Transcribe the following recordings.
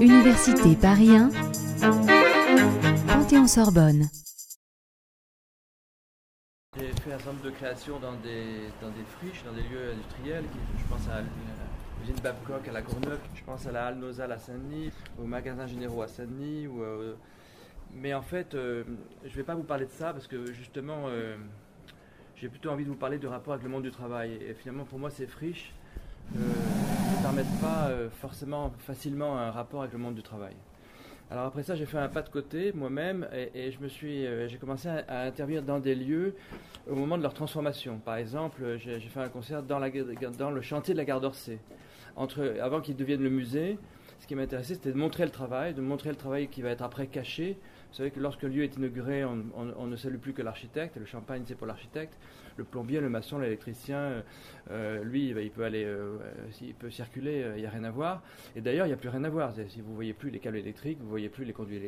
Université Paris 1, Panthéon-Sorbonne. J'ai fait un certain nombre de créations dans des, friches, dans des lieux industriels. Je pense à l'usine Babcock à la Courneuve, je pense à la Halle Nosal à Saint-Denis, aux magasins généraux à Saint-Denis. Euh, mais en fait, euh, je ne vais pas vous parler de ça parce que justement, euh, j'ai plutôt envie de vous parler du rapport avec le monde du travail. Et finalement, pour moi, ces friches ne permettent pas euh, forcément facilement un rapport avec le monde du travail. Alors après ça, j'ai fait un pas de côté moi-même et, je me suis, euh, j'ai commencé à, intervenir dans des lieux au moment de leur transformation. Par exemple, euh, j'ai fait un concert dans, le chantier de la gare d'Orsay. Avant qu'il devienne le musée, ce qui m'intéressait, c'était de montrer le travail, de montrer le travail qui va être après caché. Vous savez que lorsque le lieu est inauguré, on, ne salue plus que l'architecte. Le champagne, c'est pour l'architecte. Le plombier, le maçon, l'électricien, euh, lui, il peut aller, euh, s'il peut circuler, euh, il n'y a rien à voir. Et d'ailleurs, il n'y a plus rien à voir. Si vous voyez plus les câbles électriques, vous voyez plus les conduits,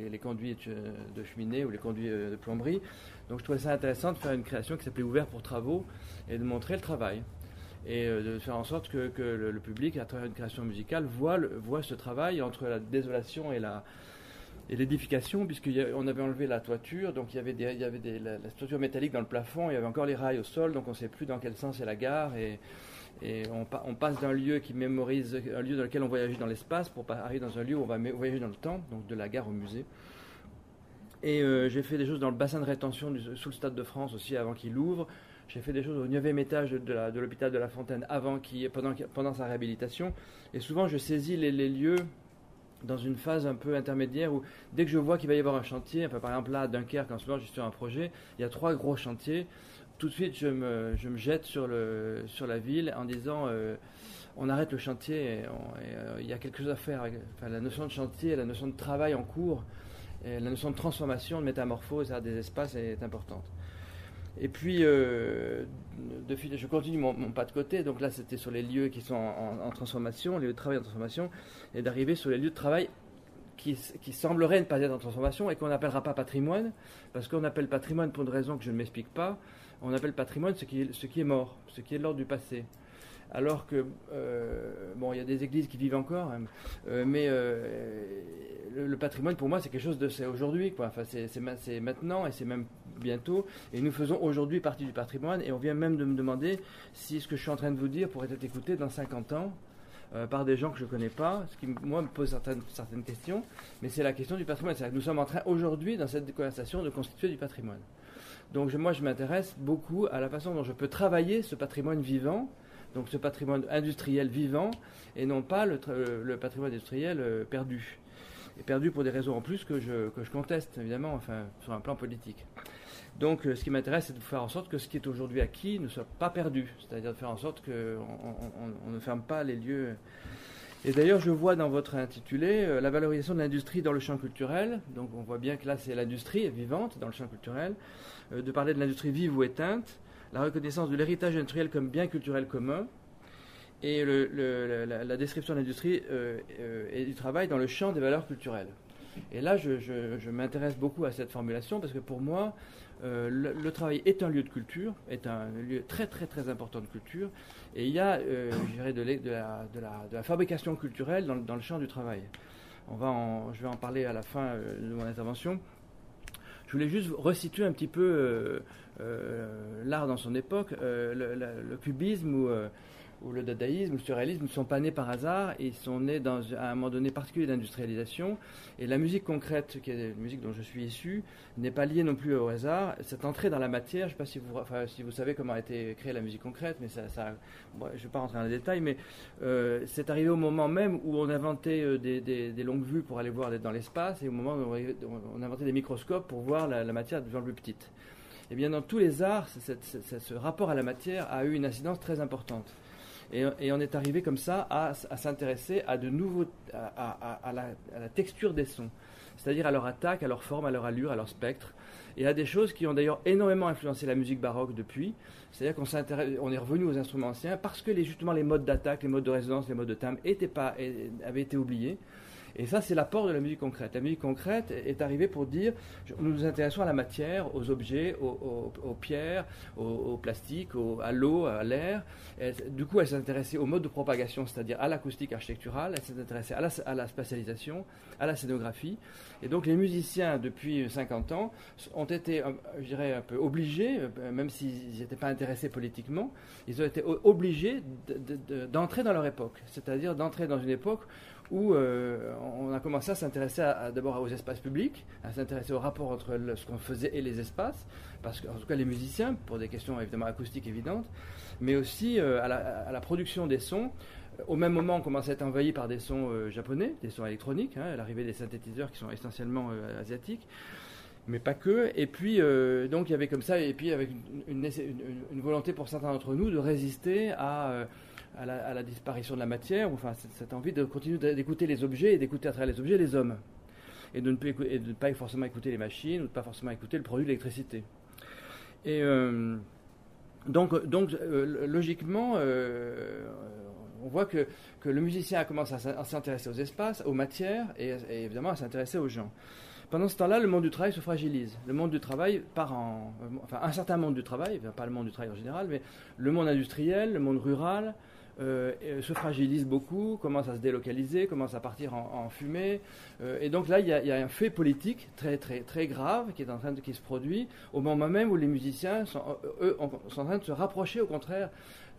de cheminée ou les conduits de plomberie. Donc je trouvais ça intéressant de faire une création qui s'appelait Ouvert pour travaux et de montrer le travail. Et de faire en sorte que, le, public, à travers une création musicale, voit, voit ce travail entre la désolation et la et l'édification, puisqu'on avait enlevé la toiture, donc il y avait, des, il y avait des- la, la structure métallique dans le plafond, il y avait encore les rails au sol, donc on ne sait plus dans quel sens est la gare, et, et on, pa- on passe d'un lieu qui mémorise, un lieu dans lequel on voyage dans l'espace, pour arriver dans un lieu où on va voyager dans le temps, donc de la gare au musée. Et euh, j'ai fait des choses dans le bassin de rétention sous le Stade de France aussi avant qu'il ouvre. J'ai fait des choses au 9e étage de, l'hôpital de la Fontaine avant pendant, pendant sa réhabilitation. Et souvent, je saisis les lieux dans une phase un peu intermédiaire où dès que je vois qu'il va y avoir un chantier, enfin, par exemple là à Dunkerque en ce moment je sur un projet, il y a trois gros chantiers, tout de suite je me, je me jette sur, le, sur la ville en disant euh, on arrête le chantier, et euh, il y a quelque chose à faire. La notion de chantier, la notion de travail en cours, la notion de transformation, de métamorphose des espaces est importante. Et puis, euh, je continue mon, pas de côté. Donc là, c'était sur les lieux qui sont en, transformation, les lieux de travail en transformation, et d'arriver sur les lieux de travail qui, qui sembleraient ne pas être en transformation et qu'on n'appellera pas patrimoine, parce qu'on appelle patrimoine pour une raison que je ne m'explique pas. On appelle patrimoine ce qui est, mort, ce qui est l'ordre du passé. Alors que, euh, bon, il y a des églises qui vivent encore, hein, euh, mais le, patrimoine pour moi c'est quelque chose de. Aujourd'hui, quoi. Enfin, c'est maintenant et c'est même bientôt. Et nous faisons aujourd'hui partie du patrimoine et on vient même de me demander si ce que je suis en train de vous dire pourrait être écouté dans 50 ans. euh, par des gens que je ne connais pas, ce qui moi me pose certaines, certaines questions, mais c'est la question du patrimoine. C'est-à-dire que nous sommes en train aujourd'hui, dans cette conversation, de constituer du patrimoine. Donc moi je m'intéresse beaucoup à la façon dont je peux travailler ce patrimoine vivant, donc ce patrimoine industriel vivant, et non pas le, le patrimoine industriel euh, perdu. Et perdu pour des raisons en plus que je, que je conteste, évidemment, enfin, sur un plan politique. Donc euh, ce qui m'intéresse, c'est de faire en sorte que ce qui est aujourd'hui acquis ne soit pas perdu, c'est-à-dire de faire en sorte qu'on on, on- on ne ferme pas les lieux. Et d'ailleurs, je vois dans votre intitulé euh, la valorisation de l'industrie dans le champ culturel. Donc on voit bien que là, c'est l'industrie vivante dans le champ culturel. Euh, de parler de l'industrie vive ou éteinte, la reconnaissance de l'héritage industriel comme bien culturel commun, et la, description de l'industrie euh, et du travail dans le champ des valeurs culturelles. Et là, je m'intéresse beaucoup à cette formulation parce que pour moi, euh, le, travail est un lieu de culture, est un lieu très très très important de culture, et il y a, euh, de, la, fabrication culturelle dans, le- champ du travail. On va je vais en parler à la fin euh, de mon intervention. Je voulais juste resituer un petit peu l'art dans son époque. Le, le cubisme ou, ou le dadaïsme le surréalisme ne sont pas nés par hasard, ils sont nés dans, à un moment donné particulier d'industrialisation. Et la musique concrète, qui est la musique dont je suis issu, n'est pas liée non plus au hasard. Cette entrée dans la matière, je ne sais pas si vous, savez comment a été créée la musique concrète, mais ça, je ne vais pas rentrer dans les détails, mais euh, c'est arrivé au moment même où on inventait euh, des, longues vues pour aller voir dans l'espace, et au moment où on, inventait des microscopes pour voir la, matière de plus en plus petite. Et bien dans tous les arts, ce rapport à la matière a eu une incidence très importante. Et, on est arrivé comme ça à, s'intéresser à de nouveaux, à, la, texture des sons, c'est-à-dire à leur attaque, à leur forme, à leur allure, à leur spectre, et à des choses qui ont d'ailleurs énormément influencé la musique baroque depuis. C'est-à-dire qu'on on est revenu aux instruments anciens parce que les, justement les modes d'attaque, les modes de résonance, les modes de timbre étaient pas, avaient été oubliés. Et ça, c'est l'apport de la musique concrète. La musique concrète est arrivée pour dire nous nous intéressons à la matière, aux objets, aux, pierres, au, plastique, à l'eau, à l'air. Du coup, elle s'est intéressée au mode de propagation, c'est-à-dire à, l'acoustique architecturale, elle s'est intéressée à la, à la, spatialisation, à la scénographie. Et donc, les musiciens, depuis 50 ans, ont été, je dirais, un peu obligés, euh, même s'ils n'étaient pas intéressés politiquement, ils ont été obligés d'entrer dans leur époque, c'est-à-dire d'entrer dans une époque où euh, on a commencé à s'intéresser d'abord aux espaces publics, à s'intéresser au rapport entre ce qu'on faisait et les espaces, parce qu'en tout cas les musiciens, pour des questions évidemment acoustiques évidentes, mais aussi euh, à, la, production des sons. Au même moment, on commençait à être envahi par des sons euh, japonais, des sons électroniques, hein, l'arrivée des synthétiseurs qui sont essentiellement asiatiques mais pas que. Et puis, donc, il y avait comme ça, et puis avec une, une volonté pour certains d'entre nous de résister à à la, disparition de la matière, enfin cette envie de continuer d'écouter les objets et d'écouter à travers les objets les hommes. Et de, ne, pas forcément écouter les machines ou de ne pas forcément écouter le produit de l'électricité. Et euh, donc, donc euh, logiquement, euh, on voit que, que, le musicien a commencé à s'intéresser aux espaces, aux matières et, évidemment à s'intéresser aux gens. Pendant ce temps-là, le monde du travail se fragilise. Le monde du travail part en. Enfin, un certain monde du travail, pas le monde du travail en général, mais le monde industriel, le monde rural, euh, se fragilise beaucoup, commence à se délocaliser, commence à partir en, fumée. Euh, et donc là, il y, a un fait politique très, très, très grave qui est en train de qui se produit au moment même où les musiciens sont, eux, sont en train de se rapprocher au contraire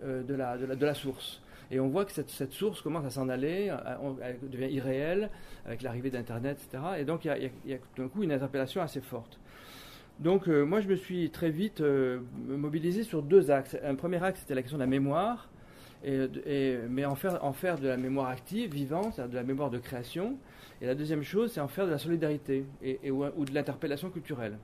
euh, de, la, de, la, source. Et on voit que cette, cette source commence à s'en aller, elle devient irréelle avec l'arrivée d'Internet, etc. Et donc il y a, a d'un coup une interpellation assez forte. Donc moi je me suis très vite mobilisé sur deux axes. Un premier axe c'était la question de la mémoire, et, mais en faire, de la mémoire active, vivante, c'est-à-dire de la mémoire de création. Et la deuxième chose, c'est en faire de la solidarité et, ou, de l'interpellation culturelle.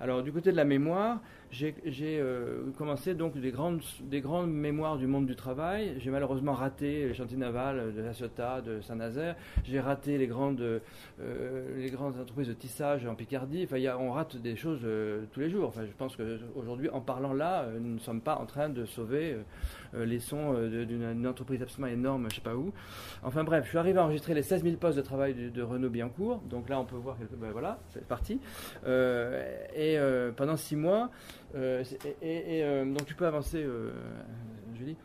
Alors du côté de la mémoire, j'ai euh, commencé donc des grandes, des grandes mémoires du monde du travail. J'ai malheureusement raté les chantiers navals de La Ciotat, de Saint-Nazaire. J'ai raté les grandes, euh, les grandes entreprises de tissage en Picardie. Enfin, y a, on rate des choses euh, tous les jours. Enfin, je pense qu'aujourd'hui, en parlant là, nous ne sommes pas en train de sauver les sons d'une entreprise absolument énorme, je ne sais pas où. Enfin bref, je suis arrivé à enregistrer les 16 000 postes de travail de, Renault Biancourt. Donc là, on peut voir, quelques, ben voilà, c'est parti. et pendant six mois, euh, et, euh, donc tu peux avancer, euh, Julie.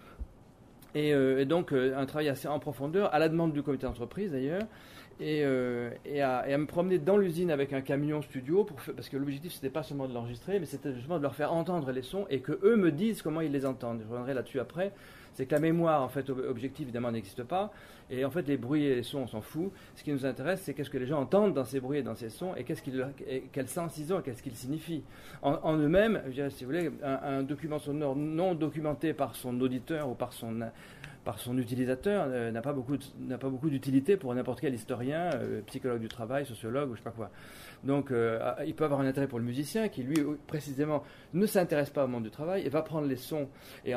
Et, et, donc un travail assez en profondeur, à la demande du comité d'entreprise d'ailleurs, et, et, à, me promener dans l'usine avec un camion studio, pour, parce que l'objectif c'était pas seulement de l'enregistrer, mais c'était justement de leur faire entendre les sons et que eux me disent comment ils les entendent. Je reviendrai là-dessus après c'est que la mémoire, en fait, objective, évidemment, n'existe pas. Et en fait, les bruits et les sons, on s'en fout. Ce qui nous intéresse, c'est qu'est-ce que les gens entendent dans ces bruits et dans ces sons, et qu'est-ce qu'ils, quel sens ils ont, qu'est-ce qu'ils signifient. En, eux-mêmes, si vous voulez, un, document sonore non documenté par son auditeur ou par son par son utilisateur euh, n'a pas beaucoup n'a pas beaucoup d'utilité pour n'importe quel historien, euh, psychologue du travail, sociologue ou je sais pas quoi. Donc, euh, ah, il peut avoir un intérêt pour le musicien qui, lui, précisément, ne s'intéresse pas au monde du travail et va prendre les sons et,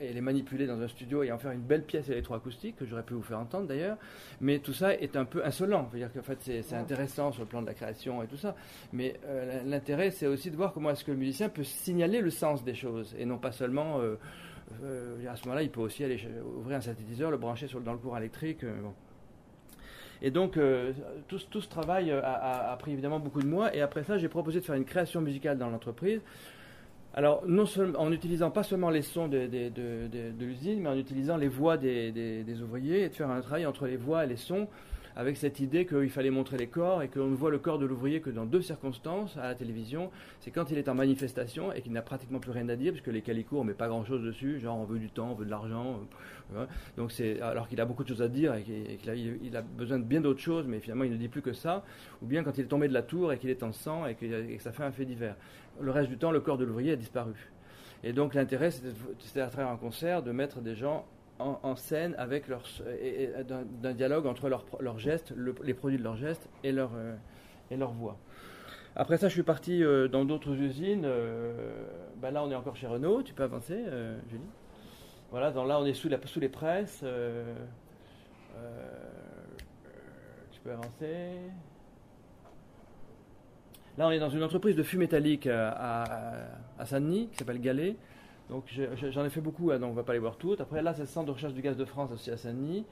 les manipuler dans un studio et en faire une belle pièce électroacoustique que j'aurais pu vous faire entendre d'ailleurs. Mais tout ça est un peu insolent. C'est-à-dire qu'en fait, c'est intéressant sur le plan de la création et tout ça. Mais l'intérêt, c'est aussi de voir comment est-ce que le musicien peut signaler le sens des choses et non pas seulement. Euh, à ce moment-là, il peut aussi aller ouvrir un synthétiseur, le brancher sur, dans le courant électrique. Bon. Et donc, euh, tout, ce travail euh, a, pris évidemment beaucoup de mois. Et après ça, j'ai proposé de faire une création musicale dans l'entreprise. Alors, non seulement, en utilisant pas seulement les sons de, l'usine, mais en utilisant les voix des, ouvriers et de faire un travail entre les voix et les sons avec cette idée qu'il fallait montrer les corps et qu'on ne voit le corps de l'ouvrier que dans deux circonstances à la télévision. C'est quand il est en manifestation et qu'il n'a pratiquement plus rien à dire, puisque les calicots, on met pas grand chose dessus, genre on veut du temps, on veut de l'argent. Euh, donc c'est alors qu'il a beaucoup de choses à dire et qu'il a, il a, besoin de bien d'autres choses, mais finalement il ne dit plus que ça. Ou bien quand il est tombé de la tour et qu'il est en sang et que, et que ça fait un fait divers. Le reste du temps, le corps de l'ouvrier a disparu. Et donc l'intérêt, c'était à travers un concert de mettre des gens en, scène avec d'un dialogue entre leurs gestes, les produits de leurs gestes et leur, euh, et leur voix. Après ça, je suis parti euh, dans d'autres usines. Euh, ben là, on est encore chez Renault. Tu peux avancer, Julie Voilà, là, on est sous, les presses. tu peux avancer. Là, on est dans une entreprise de fûts métalliques à, à Saint-Denis qui s'appelle Galet. Donc j'en ai fait beaucoup, hein, donc on ne va pas les voir toutes. Après là, c'est le centre de recherche du gaz de France aussi à Saint-Denis.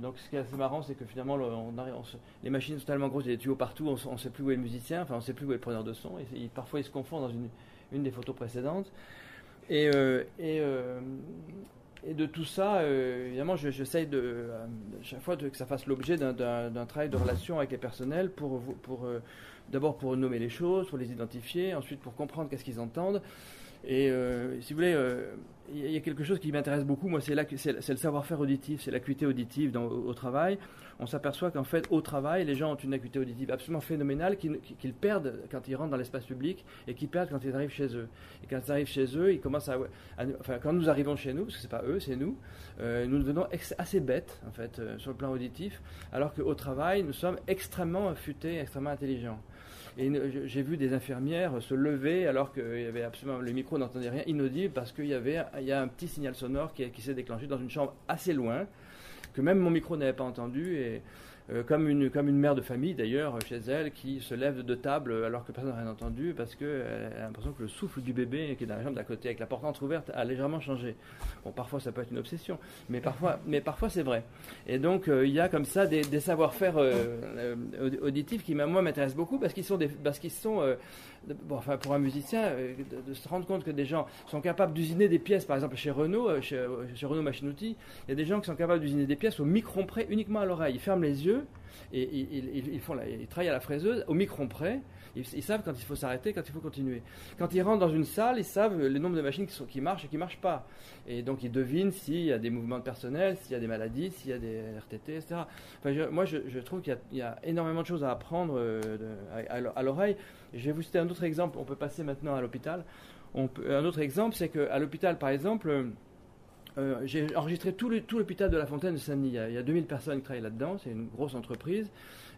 donc ce qui est assez marrant, c'est que finalement, les machines sont tellement grosses, il y a des tuyaux partout, on ne sait plus où est le musicien, enfin on ne sait plus où est le preneur de son, et, parfois ils se confondent dans une, des photos précédentes. Et, et, et de tout ça, euh, évidemment, j'essaye de, euh, chaque fois que ça fasse l'objet d'un travail de relation avec les personnels pour, euh, d'abord pour nommer les choses, pour les identifier, ensuite pour comprendre qu'est-ce qu'ils entendent. Et si vous voulez, il y a quelque chose qui m'intéresse beaucoup, moi, c'est le savoir-faire auditif, c'est l'acuité auditive au, travail. On s'aperçoit qu'en fait, au travail, les gens ont une acuité auditive absolument phénoménale qu'ils perdent quand ils rentrent dans l'espace public et qu'ils perdent quand ils arrivent chez eux. Et quand ils arrivent chez eux, ils commencent à, enfin, quand nous arrivons chez nous, parce que c'est pas eux, c'est nous, euh, nous devenons assez bêtes en fait euh, sur le plan auditif, alors qu'au travail, nous sommes extrêmement futés, extrêmement intelligents. Et j'ai vu des infirmières se lever alors qu'il y avait absolument le micro n'entendait rien inaudible parce qu'il y avait il y a un petit signal sonore qui, qui s'est déclenché dans une chambre assez loin que même mon micro n'avait pas entendu et euh, comme, une, comme une mère de famille d'ailleurs chez elle qui se lève de table alors que personne n'a rien entendu parce qu'elle a l'impression que le souffle du bébé qui est dans la chambre d'à côté avec la porte entrouverte a légèrement changé. Bon, parfois ça peut être une obsession, mais parfois, mais parfois c'est vrai. Et donc euh, il y a comme ça des, savoir-faire euh, auditifs qui moi m'intéressent beaucoup parce qu'ils sont, des, parce qu'ils sont bon, enfin, pour un musicien, de, se rendre compte que des gens sont capables d'usiner des pièces, par exemple chez Renault, chez, chez Renault Machine il y a des gens qui sont capables d'usiner des pièces au micron près uniquement à l'oreille. Ils ferment les yeux et ils, travaillent à la fraiseuse au micron près. Ils, savent quand il faut s'arrêter, quand il faut continuer. Quand ils rentrent dans une salle, ils savent le nombre de machines qui, marchent et qui ne marchent pas. Et donc ils devinent s'il y a des mouvements de personnel, s'il y a des maladies, s'il y a des RTT, etc. Moi, je, trouve qu'il y, a énormément de choses à apprendre euh, à, l'oreille. Je vais vous citer un autre exemple. On peut passer maintenant à l'hôpital. un autre exemple, c'est qu'à l'hôpital, par exemple, euh, j'ai enregistré tout l'hôpital de la Fontaine de Saint-Denis. Il, y a 2000 personnes qui travaillent là-dedans, c'est une grosse entreprise.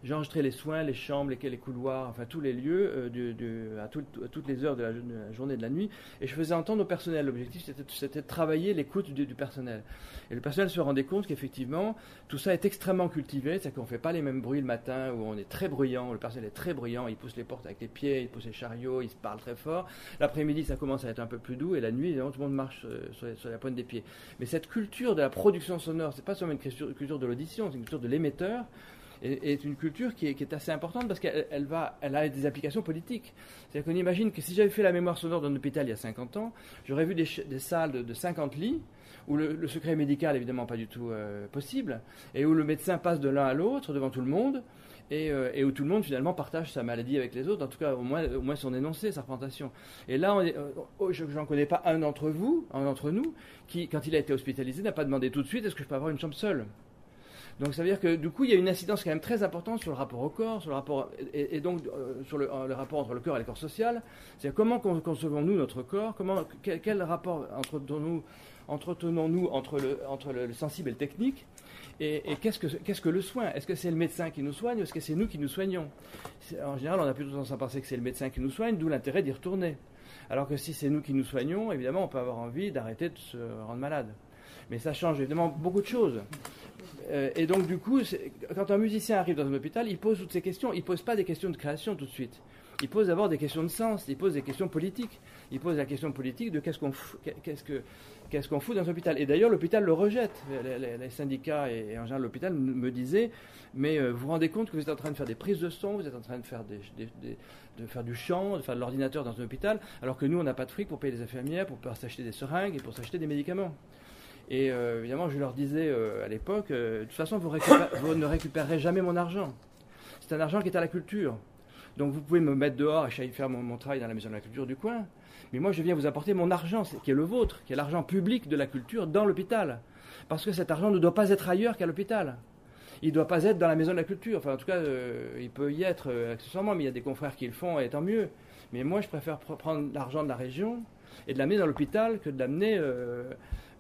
J'ai enregistré les soins, les chambres, les, les couloirs, enfin tous les lieux euh, à, toutes les heures de la, journée et de la nuit. Et je faisais entendre au personnel. L'objectif, c'était de travailler l'écoute du, personnel. Et le personnel se rendait compte qu'effectivement, tout ça est extrêmement cultivé. C'est-à-dire qu'on ne fait pas les mêmes bruits le matin où on est très bruyant. Le personnel est très bruyant. Il pousse les portes avec les pieds, il pousse les chariots, il se parle très fort. L'après-midi, ça commence à être un peu plus doux. Et la nuit, tout le monde marche euh, sur, la pointe des pieds. Mais cette culture de la production sonore, c'est pas seulement une culture de l'audition, c'est une culture de l'émetteur est, une culture qui est, assez importante parce qu'elle elle a des applications politiques. C'est-à-dire qu'on imagine que si j'avais fait la mémoire sonore d'un hôpital il y a 50 ans, j'aurais vu des, salles de, 50 lits où le, secret médical évidemment pas du tout euh, possible et où le médecin passe de l'un à l'autre devant tout le monde. Euh, et, où tout le monde finalement partage sa maladie avec les autres, en tout cas au moins, au moins son énoncé, sa représentation. Et là, euh, oh, je n'en connais pas un d'entre vous, un d'entre nous, qui, quand il a été hospitalisé, n'a pas demandé tout de suite est-ce que je peux avoir une chambre seule? Donc ça veut dire que du coup, il y a une incidence quand même très importante sur le rapport au corps, sur le rapport et, donc euh, sur le, rapport entre le corps et le corps social. C'est comment concevons-nous notre corps? Comment quel, rapport entretenons-nous entretenons-nous entre le entre le, sensible et le technique? Et, qu'est-ce que qu'est-ce que le soin? Est-ce que c'est le médecin qui nous soigne ou est-ce que c'est nous qui nous soignons? En général, on a plutôt tendance à penser que c'est le médecin qui nous soigne, d'où l'intérêt d'y retourner. Alors que si c'est nous qui nous soignons, évidemment, on peut avoir envie d'arrêter de se rendre malade. Mais ça change évidemment beaucoup de choses. Euh, et donc, du coup, quand un musicien arrive dans un hôpital, il pose toutes ces questions. Il ne pose pas des questions de création tout de suite. Il pose d'abord des questions de sens, il pose des questions politiques. Il pose la question politique de qu'est-ce qu'on que, qu'est-ce qu'on fout dans un hôpital. Et d'ailleurs, l'hôpital le rejette. Les, syndicats et, en général l'hôpital me disaient Mais euh, vous vous rendez compte que vous êtes en train de faire des prises de son, vous êtes en train de faire, des, de faire du chant, de faire de l'ordinateur dans un hôpital, alors que nous, on n'a pas de fric pour payer les infirmières, pour pouvoir s'acheter des seringues et pour s'acheter des médicaments. Et euh, évidemment, je leur disais euh, à l'époque, euh, de toute façon, vous, ne récupérerez jamais mon argent. C'est un argent qui est à la culture. Donc vous pouvez me mettre dehors et faire mon, travail dans la maison de la culture du coin. Mais moi, je viens vous apporter mon argent, qui est le vôtre, qui est l'argent public de la culture dans l'hôpital. Parce que cet argent ne doit pas être ailleurs qu'à l'hôpital. Il ne doit pas être dans la maison de la culture. Enfin, en tout cas, il peut y être accessoirement, mais il y a des confrères qui le font, et tant mieux. Mais moi, je préfère prendre l'argent de la région et de l'amener dans l'hôpital que de l'amener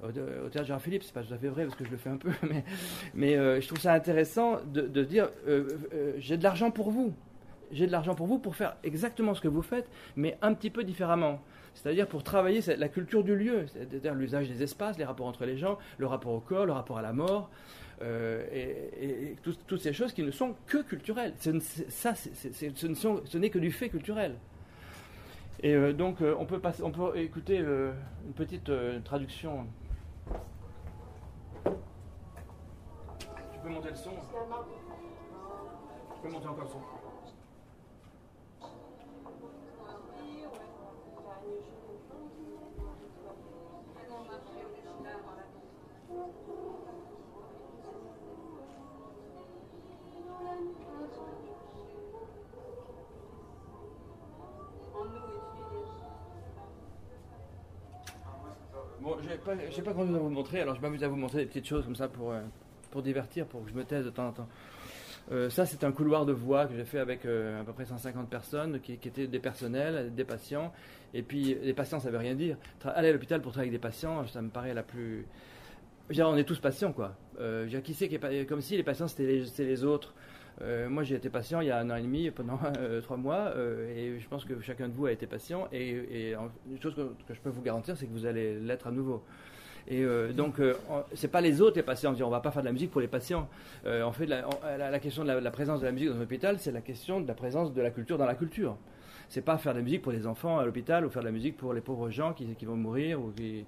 au, théâtre Gérard Philippe, c'est pas tout à fait vrai parce que je le fais un peu, mais, euh, je trouve ça intéressant de, dire euh, euh, j'ai de l'argent pour vous. J'ai de l'argent pour vous pour faire exactement ce que vous faites, mais un petit peu différemment. C'est-à-dire pour travailler la culture du lieu, c'est-à-dire l'usage des espaces, les rapports entre les gens, le rapport au corps, le rapport à la mort, et, toutes ces choses qui ne sont que culturelles. ça, ce n'est que du fait culturel. Et donc, on peut écouter une petite traduction tu peux monter le son hein. Tu peux monter encore le son. J'ai pas, pas grand chose à vous montrer, alors je m'amuse à vous montrer des petites choses comme ça pour, euh, pour divertir, pour que je me taise de temps en temps. Euh, ça, c'est un couloir de voix que j'ai fait avec euh, à peu près 150 personnes qui, étaient des personnels, des patients. Et puis, les patients, ça veut rien dire. Aller à l'hôpital pour travailler avec des patients, ça me paraît la plus. Je on est tous patients, quoi. Euh, qui c'est qui Comme si les patients, c'était c'était les autres. Euh, moi, j'ai été patient il y a un an et demi, pendant euh, trois mois, euh, et je pense que chacun de vous a été patient. Et, en- une chose que, je peux vous garantir, c'est que vous allez l'être à nouveau. Et donc, on- c'est pas les autres les patients. On on va pas faire de la musique pour les patients. On fait la, on- la, la question de la, la présence de la musique dans un hôpital, c'est la question de la présence de la culture dans la culture. C'est pas faire de la musique pour les enfants à l'hôpital ou faire de la musique pour les pauvres gens qui, qui vont mourir. Ou qui...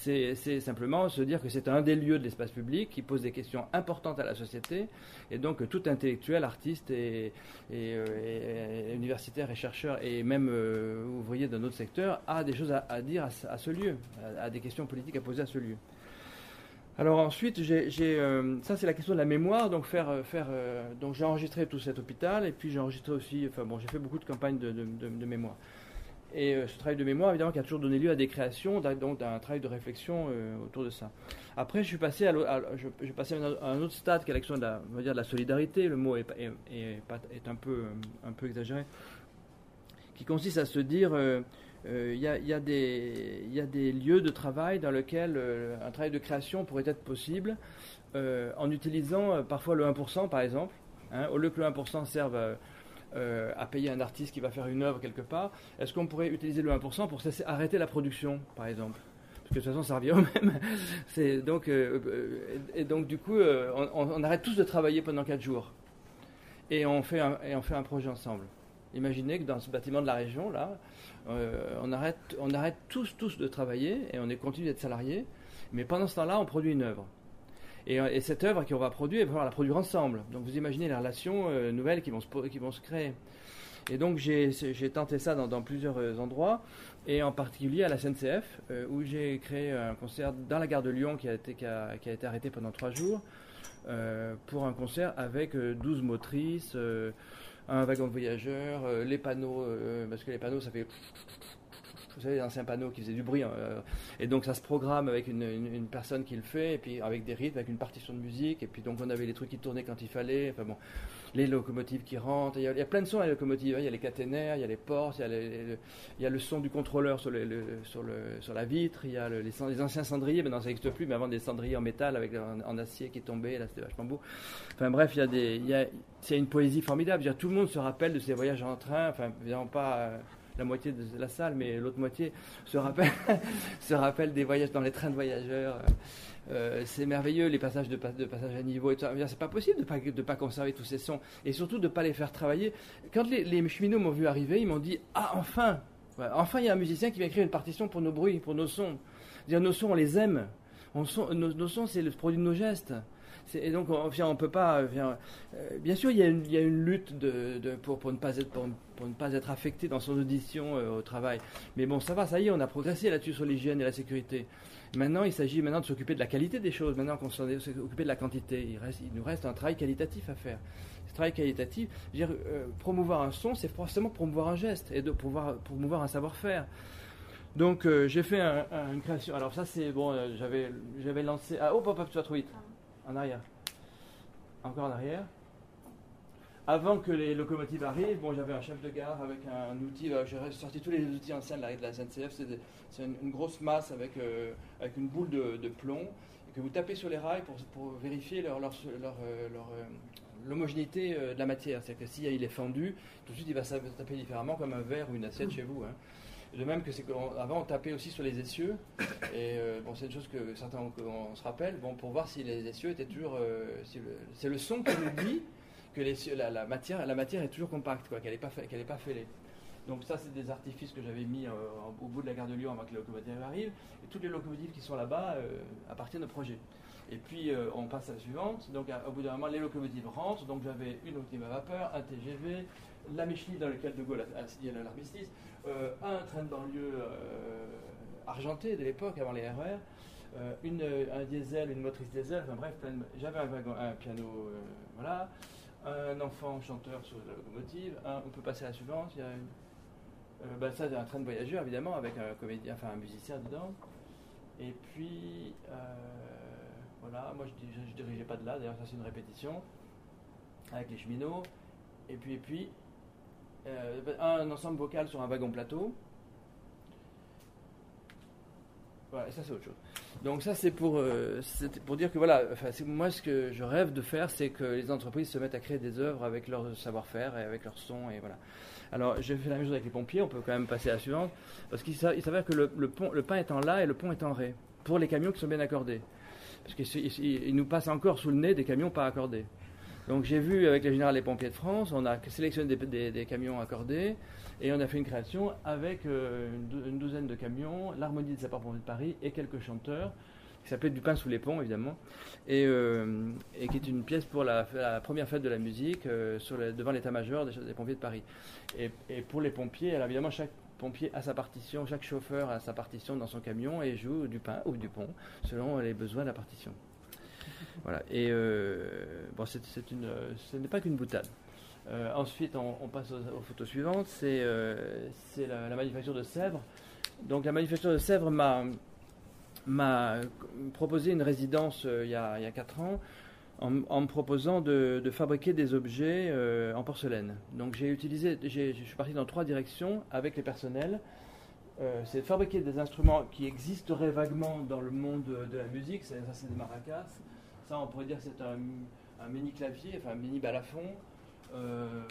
c'est, simplement se dire que c'est un des lieux de l'espace public qui pose des questions importantes à la société. Et donc, tout intellectuel, artiste et, euh, universitaire et chercheur et même euh, ouvrier d'un autre secteur a des choses à, dire à, ce- lieu, a, des questions politiques à poser à ce lieu. Alors ensuite, euh, ça c'est la question de la mémoire. Donc faire, faire, donc j'ai enregistré tout cet hôpital et puis j'ai enregistré aussi, enfin bon, j'ai fait beaucoup de campagnes de mémoire. Et euh, ce travail de mémoire, évidemment, qui a toujours donné lieu à des créations, donc d'un travail de réflexion euh, autour de ça. Après, je suis passé à, à- à un, à un autre stade, qui est l'action de la, de la solidarité. Le mot est, un euh, un peu exagéré, qui consiste à se dire. Il y, a, des- lieux de travail dans lesquels un travail de création pourrait être possible en utilisant parfois le 1% par exemple. hein, au lieu que le 1% serve euh, à payer un artiste qui va faire une œuvre quelque part, est-ce qu'on pourrait utiliser le 1% pour arrêter la production par exemple? Parce que de toute façon, ça revient au même. Donc, euh, euh, et donc, du coup, on, arrête tous de travailler pendant 4 jours. Et on, fait un, projet ensemble. Imaginez que dans ce bâtiment de la région, là, on, arrête, tous de travailler et on est continue d'être salariés. Mais pendant ce temps-là, on produit une œuvre. Et, euh, et cette œuvre qu'on va produire, il va falloir la produire ensemble. Donc vous imaginez les relations euh, nouvelles qui vont, se, créer. Et donc j'ai tenté ça dans, plusieurs euh, endroits, et en particulier à la SNCF, où j'ai créé un concert dans la gare de Lyon qui a été, qui arrêté pendant trois jours, pour un concert avec euh, 12 motrices, un wagon de voyageurs, les panneaux, parce que les panneaux ça fait... Vous savez, les anciens panneaux qui faisaient du bruit. hein, euh, et donc ça se programme avec une, personne qui le fait, et puis avec des rythmes, avec une partition de musique, et puis donc on avait les trucs qui tournaient quand il fallait. Enfin bon, les locomotives qui rentrent. Il y, a, plein de sons à la locomotive. hein. Il y a les caténaires, il y a les portes, il y a, le son du contrôleur sur, la vitre, il y a le- les, anciens cendriers. Maintenant, ça n'existe plus, mais avant des cendriers en métal avec en, acier qui tombaient. Là, c'était vachement beau. Enfin bref, il y a une poésie formidable. Tout le monde se rappelle de ses voyages en train. Enfin, évidemment pas. euh, la moitié de la salle, mais l'autre moitié se rappelle, se rappelle des voyages dans les trains de voyageurs. Euh, c'est merveilleux les passages de, pa- de passage à niveau C'est pas possible de pas de pas conserver tous ces sons et surtout de pas les faire travailler. Quand les, cheminots m'ont vu arriver, ils m'ont dit ah enfin, enfin il y a un musicien qui va écrire une partition pour nos bruits, pour nos sons. Dire nos sons on les aime. On nos sons c'est le produit de nos gestes. Et donc, on, on peut pas. enfin, euh, bien sûr, il y a une, lutte pour, ne pas être, ne affecté dans son audition euh, au travail. Mais bon, ça va, ça y est, on a progressé là-dessus sur l'hygiène et la sécurité. Maintenant, il s'agit maintenant de s'occuper de la qualité des choses. Maintenant qu'on s'est occupé de la quantité, il, nous reste un travail qualitatif à faire. Ce travail qualitatif, je veux dire, euh, promouvoir un son, c'est forcément promouvoir un geste et de pouvoir promouvoir un savoir-faire. Donc, euh, j'ai fait un- un- une création. Alors, ça, c'est bon, euh, j'avais lancé. Ah, oh, hop, tu vas trop vite. En arrière. Encore en arrière. Avant que les locomotives arrivent, bon, j'avais un chef de gare avec un outil. euh, J'ai sorti tous les outils anciens de la, de la SNCF. C'est une, grosse masse avec, euh, avec une boule de, plomb que vous tapez sur les rails pour, pour vérifier leur, leur, leur, euh, euh, l'homogénéité de la matière. C'est-à-dire que s'il est fendu, tout de suite il va se taper différemment comme un verre ou une assiette chez vous. hein. De même que c'est qu'avant on tapait aussi sur les essieux et euh, bon c'est une chose que certains on, on se rappelle bon pour voir si les essieux étaient toujours euh, c'est le son qui nous dit que la, matière la matière est toujours compacte quoi qu'elle n'est pas qu'elle est pas fêlée Donc ça, c'est des artifices que j'avais mis au bout de la gare de Lyon avant que les locomotives arrivent. Et toutes les locomotives qui sont là-bas appartiennent au projet. Et puis on passe à la suivante. Donc au bout d'un moment, les locomotives rentrent. Donc j'avais une locomotive à vapeur, un TGV, la Michelin dans lequel De Gaulle a, signé l'armistice, un train de banlieue argenté de l'époque, avant les RER, euh, une, un diesel, une motrice diesel, enfin bref, j'avais un, piano, euh, voilà, un enfant chanteur sur la locomotive, on peut passer à la suivante, il y a une, euh, ben ça c'est un train de voyageurs évidemment, avec un comédien, enfin un musicien dedans, et puis, voilà, moi je, je, dirigeais pas de là, d'ailleurs ça c'est une répétition, avec les cheminots, et puis, et puis, un ensemble vocal sur un wagon plateau, voilà, ça c'est autre chose. Donc ça c'est pour, euh, pour dire que voilà, moi ce que je rêve de faire, c'est que les entreprises se mettent à créer des œuvres avec leur savoir-faire et avec leur son et voilà. Alors j'ai fait la même chose avec les pompiers, on peut quand même passer à la suivante, parce qu'il s'avère que le, le, pont, le pain est en la et le pont est en ré, pour les camions qui sont bien accordés. Parce qu'il nous passe encore sous le nez des camions pas accordés. Donc j'ai vu avec les générales des pompiers de France, on a sélectionné des, camions accordés et on a fait une création avec euh, une, douzaine de camions, l'harmonie des sapeurs-pompiers de Paris et quelques chanteurs qui s'appelait Du pain sous les ponts évidemment et, euh, qui est une pièce pour la, première fête de la musique euh, devant l'état-major des, pompiers de Paris. Et, pour les pompiers, alors évidemment chaque pompier a sa partition, chaque chauffeur a sa partition dans son camion et joue du pain ou du pont selon les besoins de la partition. Voilà. Et euh, bon, c'est, une, ce n'est pas qu'une boutade. Euh, ensuite, on, passe aux, photos suivantes. C'est, euh, c'est la, manufacture de Sèvres. Donc, la manufacture de Sèvres m'a, m'a proposé une résidence il, y a, il y a 4 ans en, me proposant de, de, fabriquer des objets en porcelaine. Donc, j'ai utilisé, j'ai, je suis parti dans trois directions avec les personnels. c'est de fabriquer des instruments qui existeraient vaguement dans le monde de, la musique, ça c'est des maracas, ça, on pourrait dire que c'est un, mini clavier, enfin un mini balafon. Euh,